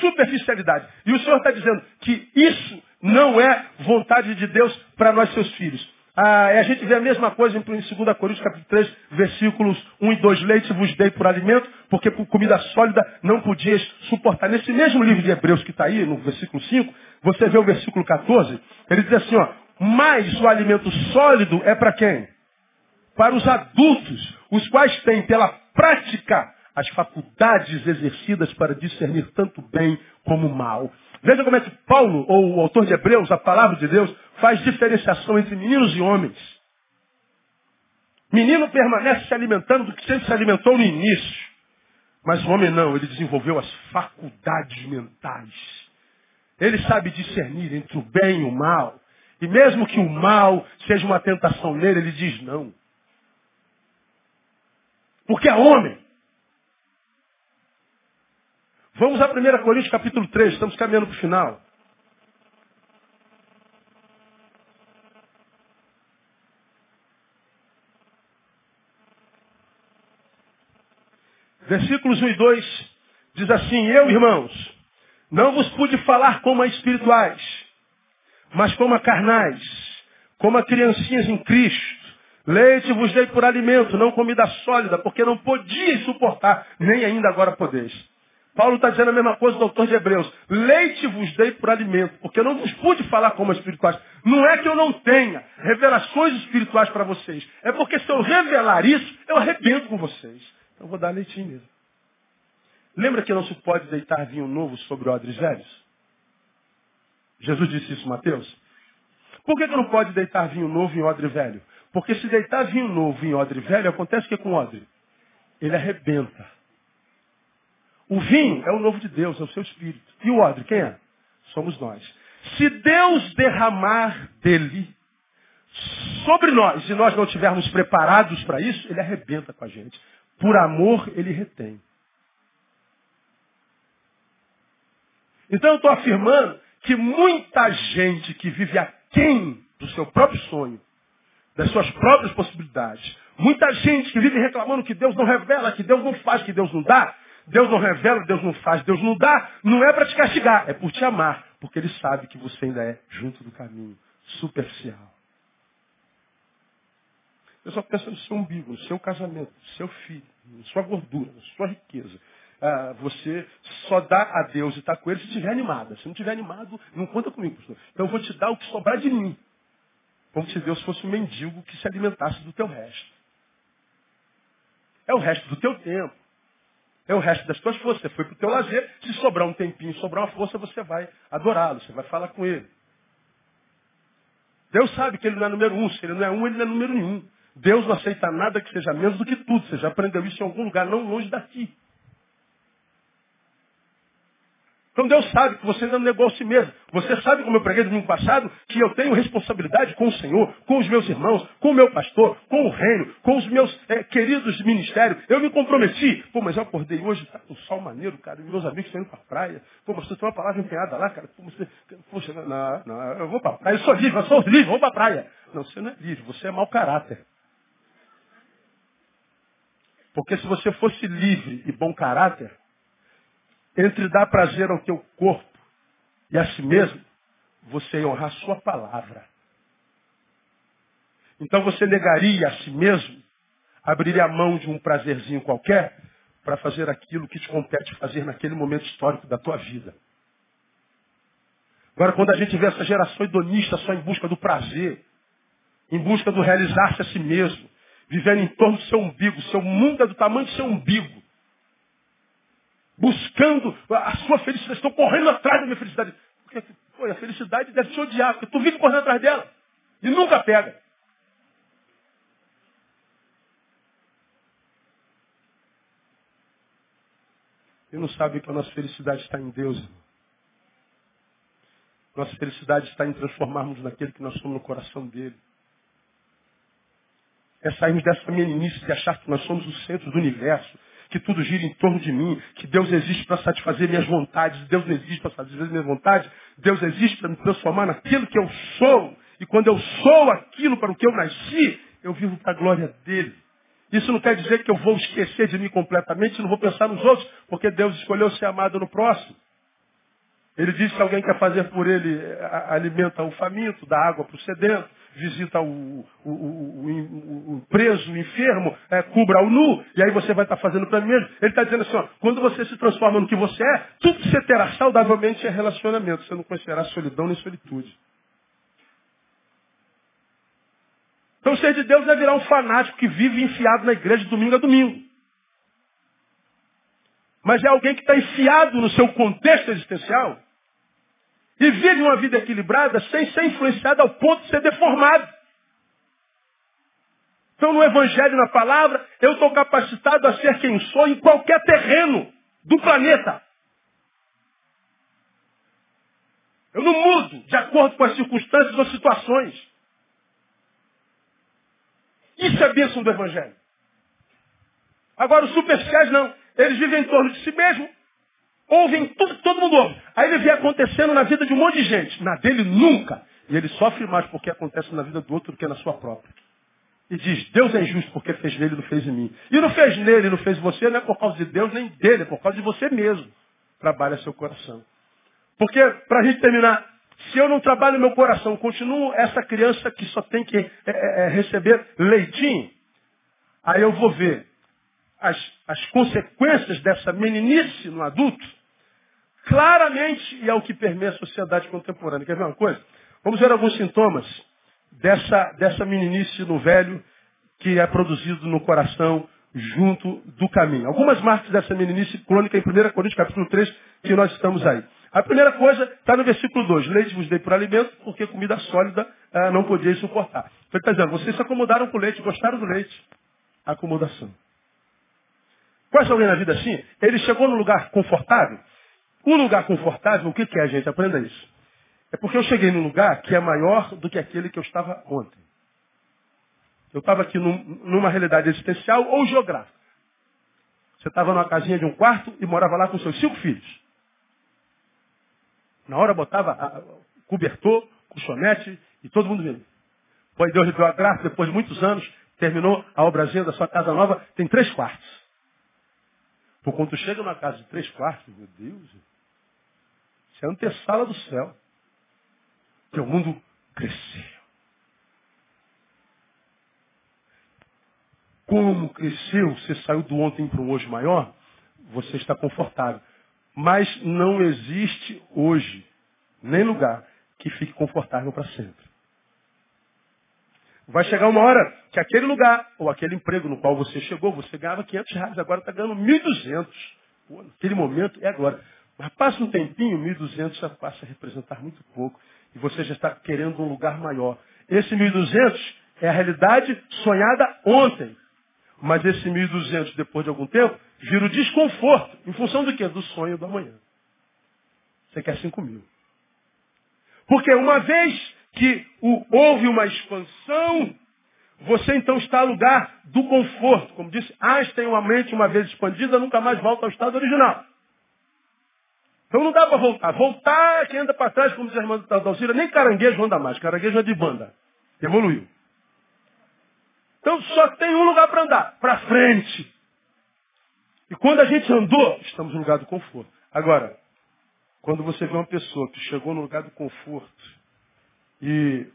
Superficialidade. E o Senhor está dizendo que isso não é vontade de Deus para nós, seus filhos. Ah, a gente vê a mesma coisa em 2 Coríntios capítulo 3, versículos 1 e 2. Leite vos dei por alimento, porque por comida sólida não podias suportar. Nesse mesmo livro de Hebreus que está aí, no versículo 5, você vê o versículo 14, ele diz assim, ó, mas o alimento sólido é para quem? Para os adultos, os quais têm pela prática as faculdades exercidas para discernir tanto bem como mal. Veja como é que Paulo, ou o autor de Hebreus, a palavra de Deus, faz diferenciação entre meninos e homens. Menino permanece se alimentando do que sempre se alimentou no início. Mas o homem não, ele desenvolveu as faculdades mentais. Ele sabe discernir entre o bem e o mal. E mesmo que o mal seja uma tentação nele, ele diz não. Porque é homem. Vamos a 1 Coríntios capítulo 3, estamos caminhando para o final. Versículos 1 e 2 diz assim, eu, irmãos, não vos pude falar como a espirituais, mas como a carnais, como a criancinhas em Cristo. Leite vos dei por alimento, não comida sólida, porque não podias suportar, nem ainda agora podeis. Paulo está dizendo a mesma coisa do autor de Hebreus. Leite vos dei por alimento, porque não vos pude falar como espirituais. Não é que eu não tenha revelações espirituais para vocês. É porque se eu revelar isso, eu arrebento com vocês. Então vou dar leitinho mesmo. Lembra que não se pode deitar vinho novo sobre odres velhos? Jesus disse isso, Mateus. Por que, que não pode deitar vinho novo em odre velho? Porque se deitar vinho novo em odre velho, acontece o que com o odre? Ele arrebenta. O vinho é o novo de Deus, é o seu espírito. E o odre, quem é? Somos nós. Se Deus derramar dele sobre nós e nós não estivermos preparados para isso, ele arrebenta com a gente. Por amor, ele retém. Então eu estou afirmando que muita gente que vive aquém do seu próprio sonho, das suas próprias possibilidades, muita gente que vive reclamando que Deus não revela, que Deus não faz, que Deus não dá, Deus não revela, Deus não faz, Deus não dá, não é para te castigar, é por te amar, porque Ele sabe que você ainda é junto do caminho, superficial. Eu só penso no seu umbigo, no seu casamento, no seu filho, na sua gordura, na sua riqueza. Ah, você só dá a Deus e está com Ele se estiver animada. Se não estiver animado, não conta comigo, pastor. Então eu vou te dar o que sobrar de mim. Como se Deus fosse um mendigo que se alimentasse do teu resto. É o resto do teu tempo. É o resto das tuas forças. Você foi para o teu lazer. Se sobrar um tempinho, sobrar uma força, você vai adorá-lo. Você vai falar com ele. Deus sabe que ele não é número um. Se ele não é um, ele não é número nenhum. Deus não aceita nada que seja menos do que tudo. Você já aprendeu isso em algum lugar, não longe daqui. Então Deus sabe que você ainda negou a si mesmo. Você sabe, como eu preguei domingo passado, que eu tenho responsabilidade com o Senhor, com os meus irmãos, com o meu pastor, com o reino, com os meus é, queridos de ministério. Eu me comprometi. Pô, mas eu acordei hoje, está com sol maneiro, cara, e meus amigos estão indo para a praia. Pô, mas você tem uma palavra empenhada lá, cara. Pô, você... Poxa, não, não, eu vou para a praia. Eu sou livre, eu sou livre, vou para a praia. Não, você não é livre, você é mau caráter. Porque se você fosse livre e bom caráter, entre dar prazer ao teu corpo e a si mesmo, você ia honrar sua palavra. Então você negaria a si mesmo, abriria a mão de um prazerzinho qualquer, para fazer aquilo que te compete fazer naquele momento histórico da tua vida. Agora, quando a gente vê essa geração hedonista só em busca do prazer, em busca do realizar-se a si mesmo, vivendo em torno do seu umbigo, seu mundo é do tamanho do seu umbigo, buscando a sua felicidade, estão correndo atrás da minha felicidade. Porque pô, a felicidade deve te odiar, porque tu vive correndo atrás dela e nunca pega. E não sabe que a nossa felicidade está em Deus. Nossa felicidade está em transformarmos naquele que nós somos no coração dele. É sairmos dessa meninice de achar que nós somos o centro do universo, que tudo gira em torno de mim, que Deus existe para satisfazer minhas vontades, Deus não existe para satisfazer minhas vontades, Deus existe para me transformar naquilo que eu sou. E quando eu sou aquilo para o que eu nasci, eu vivo para a glória dele. Isso não quer dizer que eu vou esquecer de mim completamente, não vou pensar nos outros, porque Deus escolheu ser amado no próximo. Ele diz que alguém quer fazer por ele, alimenta o faminto, dá água para o sedento, visita o, o, o, o preso, o enfermo, é, cubra o nu, e aí você vai estar fazendo para mim mesmo. Ele está dizendo assim, ó, quando você se transforma no que você é, tudo que você terá saudavelmente é relacionamento. Você não conhecerá solidão nem solitude. Então ser de Deus é virar um fanático que vive enfiado na igreja de domingo a domingo. Mas é alguém que está enfiado no seu contexto existencial e vive uma vida equilibrada sem ser influenciado ao ponto de ser deformado. Então, no Evangelho, na palavra, eu estou capacitado a ser quem sou em qualquer terreno do planeta. Eu não mudo de acordo com as circunstâncias ou situações. Isso é bênção do Evangelho. Agora, os superficiais não. Eles vivem em torno de si mesmo, Ouvem que todo mundo ouve. Aí ele vê acontecendo na vida de um monte de gente. Na dele nunca. E ele sofre mais porque acontece na vida do outro do que na sua própria. E diz, Deus é injusto porque fez nele e não fez em mim. E não fez nele não fez você, não é por causa de Deus nem dele, é por causa de você mesmo. Trabalha seu coração. Porque, para a gente terminar, se eu não trabalho meu coração, continuo essa criança que só tem que é, é, é receber leitinho, aí eu vou ver as, as consequências dessa meninice no adulto, claramente e é o que permeia a sociedade contemporânea. Quer ver uma coisa? Vamos ver alguns sintomas dessa, dessa meninice no velho que é produzido no coração junto do caminho. Algumas marcas dessa meninice crônica em 1 Coríntios capítulo 3, que nós estamos aí. A primeira coisa está no versículo 2. Leite vos dei por alimento, porque comida sólida ah, não podia suportar. Ele está dizendo, vocês se acomodaram com o leite, gostaram do leite. Acomodação. Conhece alguém na vida assim? Ele chegou num lugar confortável. Um lugar confortável, o que, que é, gente? Aprenda isso. É porque eu cheguei num lugar que é maior do que aquele que eu estava ontem. Eu estava aqui num, numa realidade existencial ou geográfica. Você estava numa casinha de um quarto e morava lá com seus cinco filhos. Na hora botava a, cobertor, colchonete e todo mundo vindo. Pois Deus lhe deu a graça, depois de muitos anos, terminou a obrazinha da sua casa nova, tem três quartos. Por quando tu chega numa casa de três quartos, meu Deus, isso é a antessala do céu. O mundo cresceu. Como cresceu, você saiu do ontem para o hoje maior, você está confortável. Mas não existe hoje nem lugar que fique confortável para sempre. Vai chegar uma hora que aquele lugar, ou aquele emprego no qual você chegou, você ganhava 500 reais, agora está ganhando 1.200. naquele momento é agora. Mas passa um tempinho, 1.200 já passa a representar muito pouco. E você já está querendo um lugar maior. Esse 1.200 é a realidade sonhada ontem. Mas esse 1.200, depois de algum tempo, vira o desconforto. Em função do quê? Do sonho do amanhã. Você quer 5 mil. Porque uma vez que houve uma expansão, você então está no lugar do conforto. Como disse Einstein, uma mente uma vez expandida nunca mais volta ao estado original. Então não dá para voltar. Voltar é quem anda para trás, como diz a irmã da Dalcira, nem caranguejo anda mais. Caranguejo é de banda. Evoluiu. Então só tem um lugar para andar, para frente. E quando a gente andou, estamos no lugar do conforto. Agora, quando você vê uma pessoa que chegou no lugar do conforto, e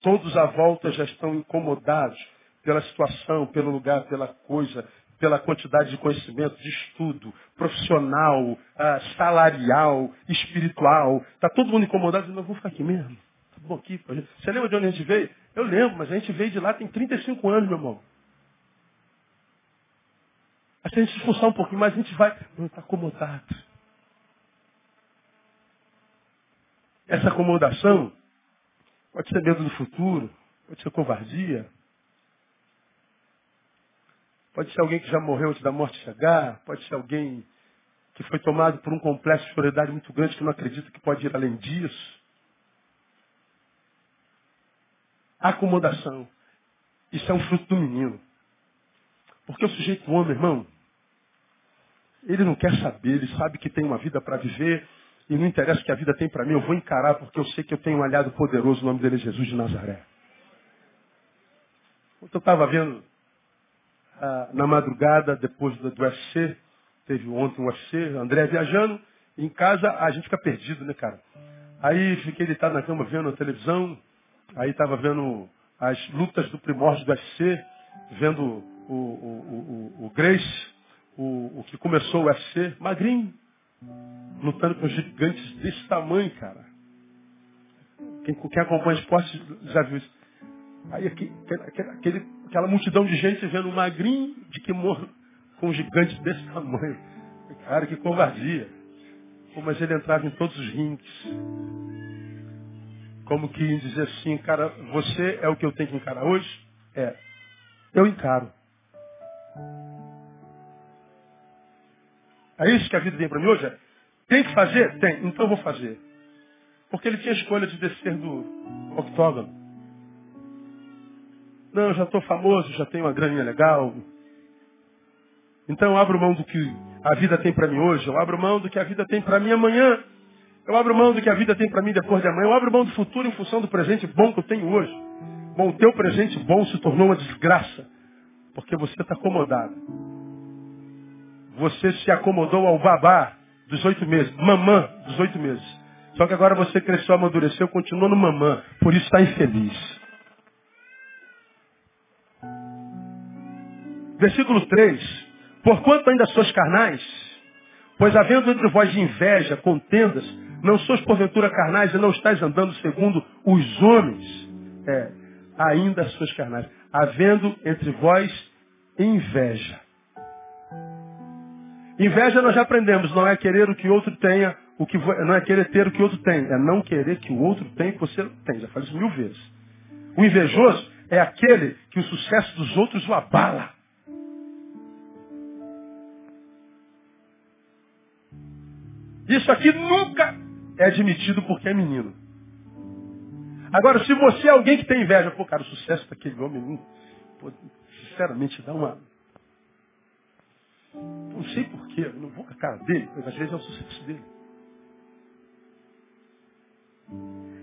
todos à volta já estão incomodados pela situação, pelo lugar, pela coisa, pela quantidade de conhecimento, de estudo, profissional, ah, salarial, espiritual. Está todo mundo incomodado, não, vou ficar aqui mesmo. Tá bom aqui. Você lembra de onde a gente veio? Eu lembro, mas a gente veio de lá tem 35 anos, meu irmão. Se a gente se esforçar um pouquinho mais, a gente vai. Não está acomodado. Essa acomodação pode ser medo do futuro, pode ser covardia, pode ser alguém que já morreu antes da morte chegar, pode ser alguém que foi tomado por um complexo de superioridade muito grande que não acredita que pode ir além disso. Acomodação. Isso é um fruto do menino. Porque o sujeito homem, irmão, ele não quer saber, ele sabe que tem uma vida para viver e não interessa o que a vida tem para mim, eu vou encarar porque eu sei que eu tenho um aliado poderoso, o nome dele é Jesus de Nazaré. Quando eu estava vendo ah, na madrugada, depois do, do UFC, teve ontem um UFC, André viajando, em casa a gente fica perdido, né, cara? Aí fiquei deitado na cama vendo a televisão, aí estava vendo as lutas do primórdio do UFC, vendo o, o, o, o Grace, o, o que começou o UFC, magrinho, lutando com gigantes desse tamanho, cara. Quem, quem acompanha esporte já viu isso. Aí aquele, aquela multidão de gente vendo um magrinho de que morre com gigantes desse tamanho. Cara, que covardia. Pô, mas ele entrava em todos os rinques. Como que dizer assim, cara, você é o que eu tenho que encarar hoje? É. Eu encaro. É isso que a vida tem para mim hoje? É, tem que fazer? Tem. Então eu vou fazer. Porque ele tinha escolha de descer do octógono. Não, eu já estou famoso, já tenho uma graninha legal. Então eu abro mão do que a vida tem para mim hoje. Eu abro mão do que a vida tem para mim amanhã. Eu abro mão do que a vida tem para mim depois de amanhã. Eu abro mão do futuro em função do presente bom que eu tenho hoje. Bom, o teu presente bom se tornou uma desgraça. Porque você está acomodado. Você se acomodou ao babá dos oito meses, mamã dos oito meses. Só que agora você cresceu, amadureceu, continua no mamã, por isso está infeliz. Versículo 3. Porquanto ainda sois carnais, pois havendo entre vós inveja, contendas, não sois porventura carnais e não estáis andando segundo os homens. É, ainda sois carnais. Havendo entre vós inveja. Inveja nós já aprendemos, não é querer o que outro tenha, o que não é querer ter o que outro tem, é não querer que o outro tenha o que você tem. Já falei isso mil vezes. O invejoso é aquele que o sucesso dos outros o abala. Isso aqui nunca é admitido porque é menino. Agora, se você é alguém que tem inveja, pô, cara, o sucesso daquele homem, pô, sinceramente, dá uma, não sei porquê, não vou com a cara dele, mas às vezes é o sucesso dele.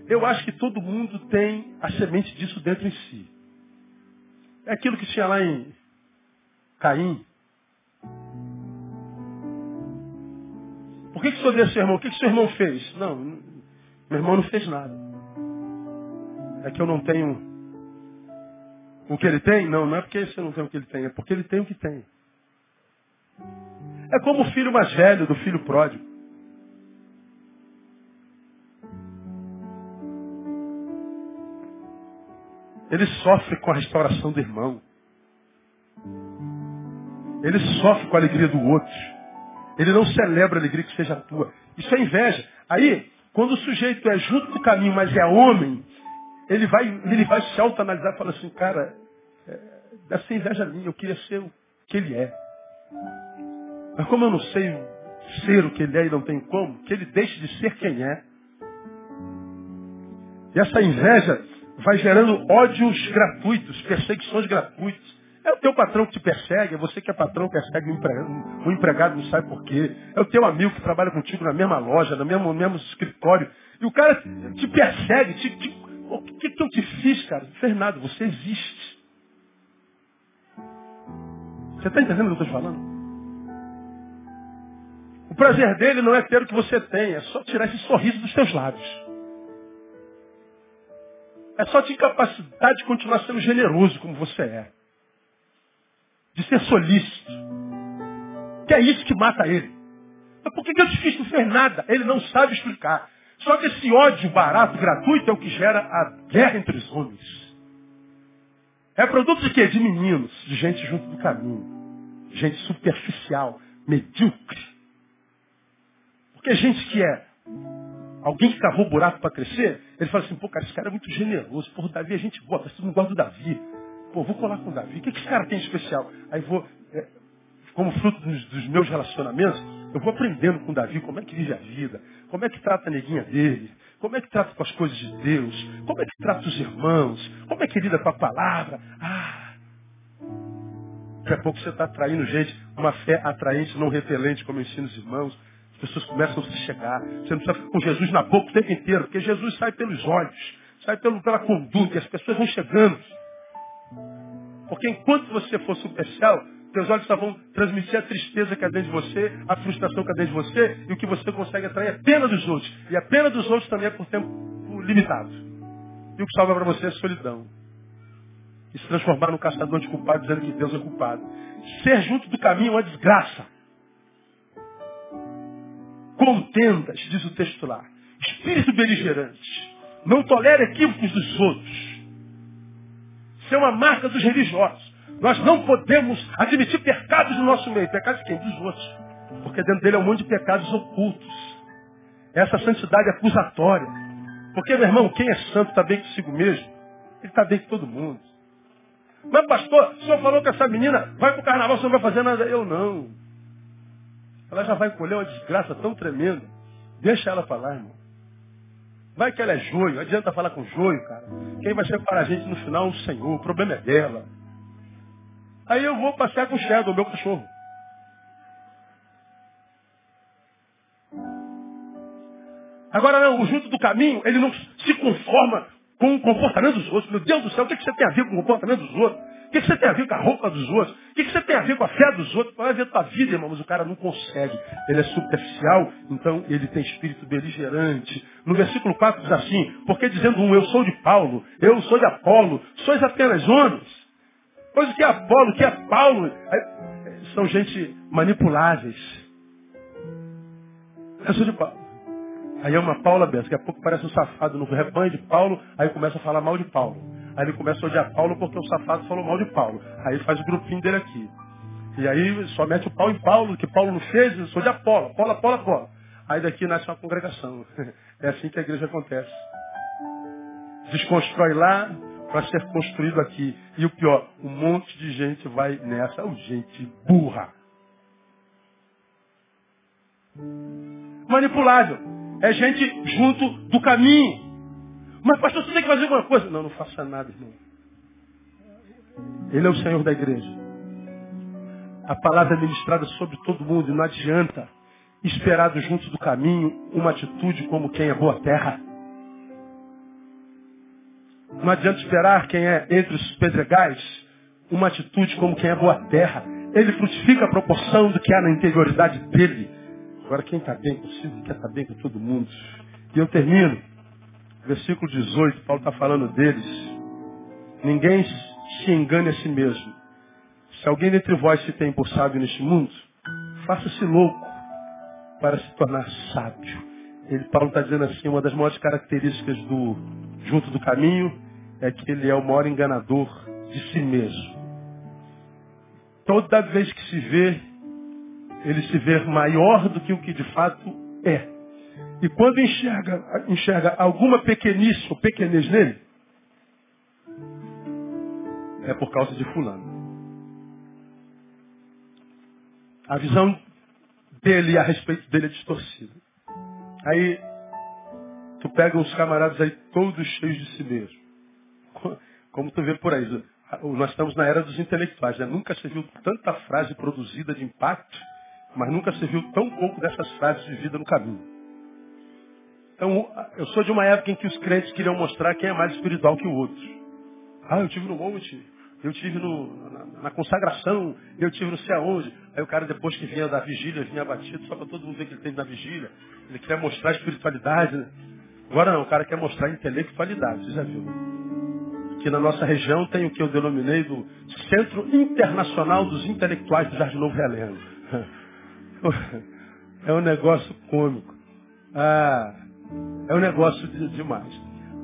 Eu acho que todo mundo tem a semente disso dentro em si. É aquilo que tinha lá em Caim. Por que, que o senhor deu seu irmão? O que, que seu irmão fez? Não, meu irmão não fez nada. É que eu não tenho o que ele tem? Não, não é porque você não tem o que ele tem, é porque ele tem o que tem. É como o filho mais velho do filho pródigo. Ele sofre com a restauração do irmão. Ele sofre com a alegria do outro. Ele não celebra a alegria que seja tua. Isso é inveja. Aí, quando o sujeito é junto do caminho, mas é homem, ele vai, ele vai se autoanalisar e fala assim, cara, é, deve ser inveja minha, eu queria ser o que ele é. Mas como eu não sei ser o que ele é e não tem como, que ele deixe de ser quem é. E essa inveja vai gerando ódios gratuitos, perseguições gratuitas. É o teu patrão que te persegue, é você que é patrão que persegue o empregado, empregado não sabe por quê. É o teu amigo que trabalha contigo na mesma loja, no mesmo, no mesmo escritório. E o cara te persegue, te, te, o que, que eu te fiz, cara? Não fez nada, você existe. Você está entendendo o que eu estou falando? O prazer dele não é ter o que você tem, é só tirar esse sorriso dos seus lábios. É só te incapacitar de continuar sendo generoso como você é. De ser solícito. Que é isso que mata ele. Mas por que, que o difícil não fez nada? Ele não sabe explicar. Só que esse ódio barato, gratuito, é o que gera a guerra entre os homens. É produto de quê? De meninos, de gente junto do caminho. Gente superficial, medíocre. Porque gente que é alguém que cavou buraco para crescer, ele fala assim, pô, cara, esse cara é muito generoso. Pô, Davi é gente boa, mas tu não gosta do Davi. Pô, vou colar com o Davi. O que, que esse cara tem de especial? Aí vou, é, como fruto dos, dos, meus relacionamentos, eu vou aprendendo com o Davi como é que vive a vida, como é que trata a neguinha dele, como é que trata com as coisas de Deus, como é que trata os irmãos, como é que lida com a palavra. Ah, daqui a pouco você está atraindo gente, uma fé atraente, não repelente, como ensina os irmãos. As pessoas começam a se chegar. Você não precisa ficar com Jesus na boca o tempo inteiro, porque Jesus sai pelos olhos, sai pelo, pela conduta, e as pessoas vão chegando. Porque enquanto você for superficial, teus olhos só vão transmitir a tristeza que há dentro de você, a frustração que há dentro de você, e o que você consegue atrair é a pena dos outros. E a pena dos outros também é por tempo limitado. E o que salva para você é solidão. E se transformar num caçador de culpado dizendo que Deus é culpado. Ser junto do caminho é uma desgraça. Contendas, diz o texto lá. Espírito beligerante. Não tolera equívocos dos outros. É uma marca dos religiosos. Nós não podemos admitir pecados no nosso meio. Pecados de quem? Dos outros. Porque dentro dele é um monte de pecados ocultos. Essa santidade é acusatória. Porque, meu irmão, quem é santo está bem consigo mesmo. Ele está bem com todo mundo. Mas, pastor, o senhor falou que essa menina vai para o carnaval, você não vai fazer nada. Eu não. Ela já vai colher uma desgraça tão tremenda. Deixa ela falar, irmão. Vai que ela é joio. Adianta falar com joio, cara. Quem vai separar a gente no final é o Senhor. O problema é dela. Aí eu vou passear com o Shadow, meu cachorro. Agora não, o junto do caminho, ele não se conforma com o comportamento dos outros. Meu Deus do céu, o que, que você tem a ver com o comportamento dos outros? O que, que você tem a ver com a roupa dos outros? O que, que você tem a ver com a fé dos outros? Vai ver tua vida, irmão, mas o cara não consegue. Ele é superficial, então ele tem espírito beligerante. No versículo 4 diz assim, porque dizendo um, eu sou de Paulo, eu sou de Apolo, sois apenas homens. Pois o que é Apolo, o que é Paulo, são gente manipuláveis. Eu sou de Paulo. Aí é uma Paula Bessa, daqui a pouco parece um safado no rebanho de Paulo, aí começa a falar mal de Paulo. Aí ele começa a odiar Paulo porque o safado falou mal de Paulo. Aí faz o grupinho dele aqui. E aí só mete o pau em Paulo, que Paulo não fez, eu sou de Apolo, Apolo, Apolo, Apolo. Aí daqui nasce uma congregação. É assim que a igreja acontece. Desconstrói lá, para ser construído aqui. E o pior, um monte de gente vai nessa. Gente burra. Manipulável. É gente junto do caminho. Mas pastor, você tem que fazer alguma coisa. Não, não faça nada, irmão. Ele é o Senhor da igreja. A palavra é ministrada sobre todo mundo e não adianta esperar junto do caminho uma atitude como quem é boa terra. Não adianta esperar quem é entre os pedregais uma atitude como quem é boa terra. Ele frutifica a proporção do que há na interioridade dele. Agora, quem está bem consigo quer estar tá bem com todo mundo. E eu termino. Versículo 18, Paulo está falando deles. Ninguém se engane a si mesmo. Se alguém dentre vós se tem por sábio neste mundo, faça-se louco para se tornar sábio. Ele, Paulo está dizendo assim, uma das maiores características do junto do caminho é que ele é o maior enganador de si mesmo. Toda vez que se vê, ele se vê maior do que o que de fato é. E quando enxerga, enxerga alguma pequenice ou pequenez nele, é por causa de fulano. A visão dele a respeito dele é distorcida. Aí, tu pega uns camaradas aí todos cheios de si mesmo. Como tu vê por aí, nós estamos na era dos intelectuais. Né? Nunca se viu tanta frase produzida de impacto, mas nunca se viu tão pouco dessas frases de vida no caminho. Então, eu sou de uma época em que os crentes queriam mostrar quem é mais espiritual que o outro. Ah, eu tive no monte, eu tive no, na, na, consagração, eu tive não sei aonde. Aí o cara, depois que vinha da vigília, vinha abatido, só para todo mundo ver que ele teve na vigília. Ele quer mostrar espiritualidade. Né? Agora não, o cara quer mostrar intelectualidade, você já viu? que na nossa região tem o que eu denominei do Centro Internacional dos Intelectuais do Jardim Novo Heleno. É um negócio cômico. Ah, é um negócio de, demais.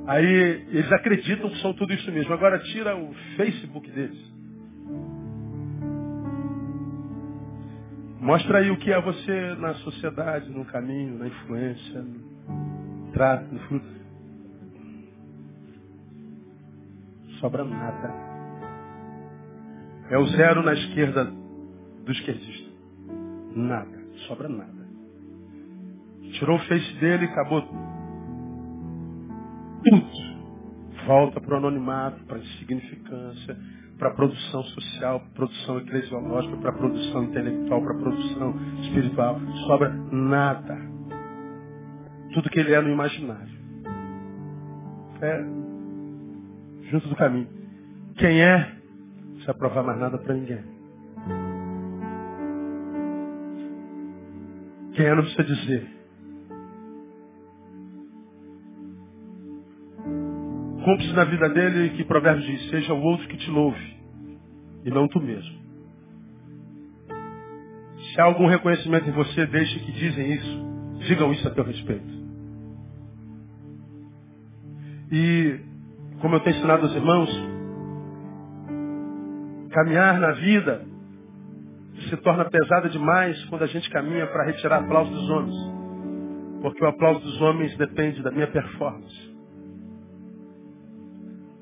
Aí eles acreditam que são tudo isso mesmo. Agora tira o Facebook deles. Mostra aí o que é você na sociedade, no caminho, na influência, no trato, no fruto. Sobra nada. É o zero na esquerda do esquerdista. Nada. Sobra nada. Tirou o face dele e acabou tudo. Volta para o anonimato, para a insignificância, para a produção social, para a produção eclesiológica, para a produção intelectual, para a produção espiritual. Sobra nada. Tudo que ele é no imaginário. É junto do caminho. Quem é, não precisa provar mais nada para ninguém. Quem é não precisa dizer. Cumpre-se na vida dele que Provérbios diz, seja o outro que te louve, e não tu mesmo. Se há algum reconhecimento em você, deixe que dizem isso. Digam isso a teu respeito. E, como eu tenho ensinado aos irmãos, caminhar na vida se torna pesada demais quando a gente caminha para retirar aplauso dos homens. Porque o aplauso dos homens depende da minha performance.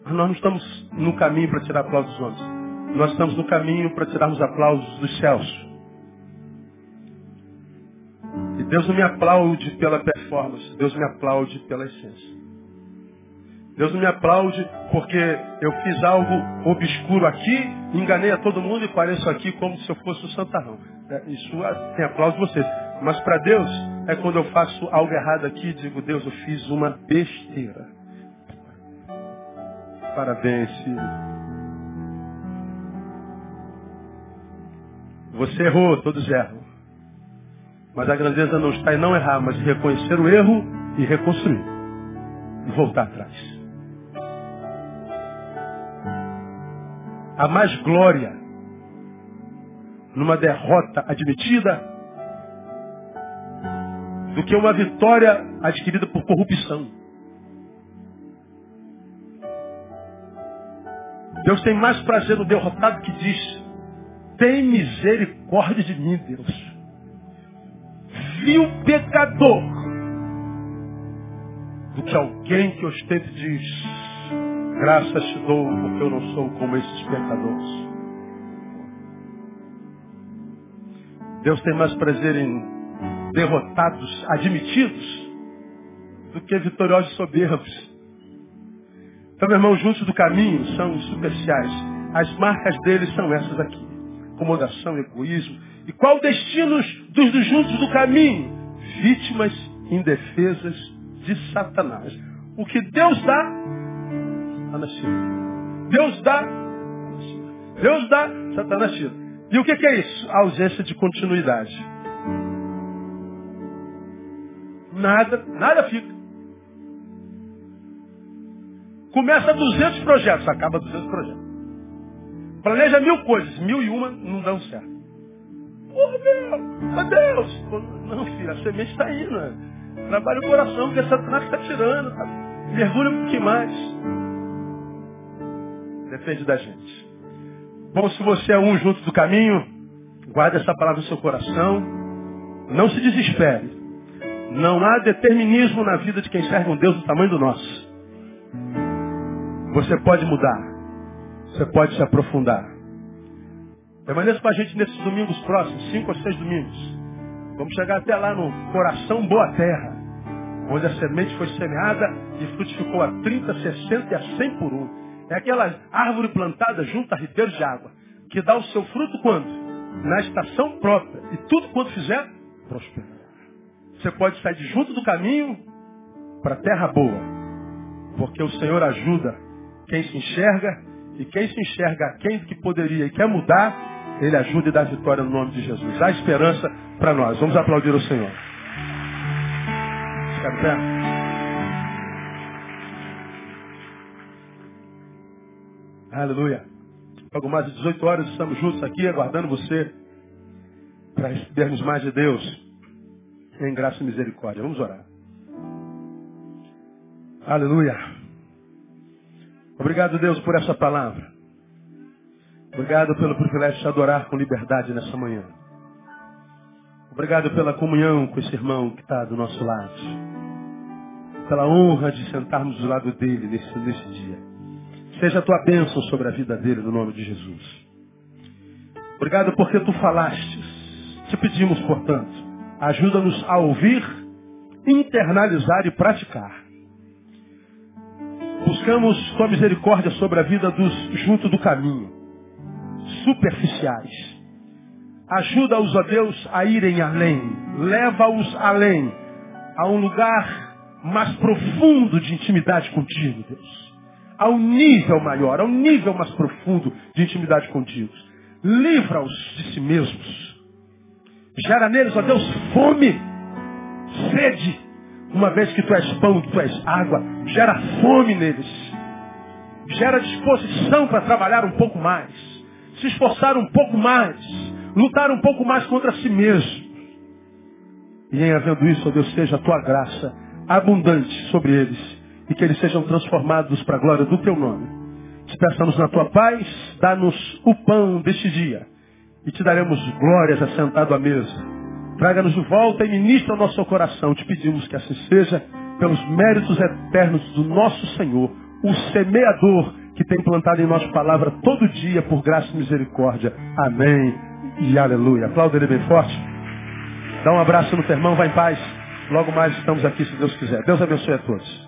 Nós não estamos no caminho para tirar aplausos dos homens. Nós estamos no caminho para tirarmos aplausos dos céus. E Deus não me aplaude pela performance, Deus me aplaude pela essência. Deus não me aplaude porque eu fiz algo obscuro aqui, enganei a todo mundo e pareço aqui como se eu fosse o santarrão. É, isso tem aplauso de vocês. Mas para Deus é quando eu faço algo errado aqui e digo, Deus, eu fiz uma besteira. Parabéns, filho. Você errou, todos erram. Mas a grandeza não está em não errar, mas em reconhecer o erro e reconstruir. E voltar atrás. Há mais glória numa derrota admitida do que uma vitória adquirida por corrupção. Deus tem mais prazer no derrotado que diz: Tem misericórdia de mim, Deus. Vil pecador. Do que alguém que ostente diz: Graças te dou, porque eu não sou como esses pecadores. Deus tem mais prazer em derrotados admitidos do que vitoriosos soberbos. Então, meu irmão, juntos do caminho são superficiais. As marcas deles são essas aqui. Acomodação, egoísmo. E qual o destino dos, dos juntos do caminho? Vítimas indefesas de Satanás. O que Deus dá, Satanás tira. Deus dá, Deus dá, Satanás tira. E o que, que é isso? A ausência de continuidade. Nada, nada fica. Começa 200 projetos, acaba 200 projetos. Planeja mil coisas, mil e uma não dão certo. Porra, meu, meu Deus. Não, filho, a semente está aí, né? Trabalha o coração, porque Satanás está tirando. Tá? Mergulha um pouquinho mais. Depende da gente. Bom, se você é um junto do caminho, guarde essa palavra no seu coração. Não se desespere. Não há determinismo na vida de quem serve um Deus do tamanho do nosso. Você pode mudar. Você pode se aprofundar. Permaneça com a gente nesses domingos próximos, cinco ou seis domingos. Vamos chegar até lá no coração Boa Terra, onde a semente foi semeada e frutificou a 30, 60 e a 100 por um. É aquela árvore plantada junto a ribeiros de água, que dá o seu fruto quando? Na estação própria. E tudo quanto fizer, prosperará. Você pode sair de junto do caminho para a terra boa, porque o Senhor ajuda quem se enxerga, e quem se enxerga quem que poderia e quer mudar, ele ajuda e dá vitória no nome de Jesus. Há esperança para nós. Vamos aplaudir o Senhor. Aleluia. Logo mais de 18 horas estamos juntos aqui, aguardando você para recebermos mais de Deus em graça e misericórdia. Vamos orar. Aleluia. Obrigado, Deus, por essa palavra. Obrigado pelo privilégio de te adorar com liberdade nessa manhã. Obrigado pela comunhão com esse irmão que está do nosso lado. Pela honra de sentarmos do lado dele nesse, nesse dia. Seja a tua bênção sobre a vida dele, no nome de Jesus. Obrigado porque tu falastes. Te pedimos, portanto, ajuda-nos a ouvir, internalizar e praticar. Buscamos tua misericórdia sobre a vida dos junto do caminho, superficiais Ajuda-os, ó Deus, a irem além. Leva-os além, a um lugar mais profundo de intimidade contigo, Deus. A um nível maior, a um nível mais profundo de intimidade contigo. Livra-os de si mesmos. Gera neles, ó Deus, fome, sede, uma vez que tu és pão, tu és água. Gera fome neles. Gera disposição para trabalhar um pouco mais. Se esforçar um pouco mais lutar um pouco mais contra si mesmo. E em havendo isso, ó Deus, seja a tua graça abundante sobre eles e que eles sejam transformados para a glória do teu nome. Despeçamos na tua paz, dá-nos o pão deste dia e te daremos glórias assentado à mesa. Traga-nos de volta e ministra o nosso coração. Te pedimos que assim seja, pelos méritos eternos do nosso Senhor, o semeador que tem plantado em nós palavra todo dia por graça e misericórdia. Amém e aleluia. Aplauda ele bem forte. Dá um abraço no teu vai em paz. Logo mais estamos aqui, se Deus quiser. Deus abençoe a todos.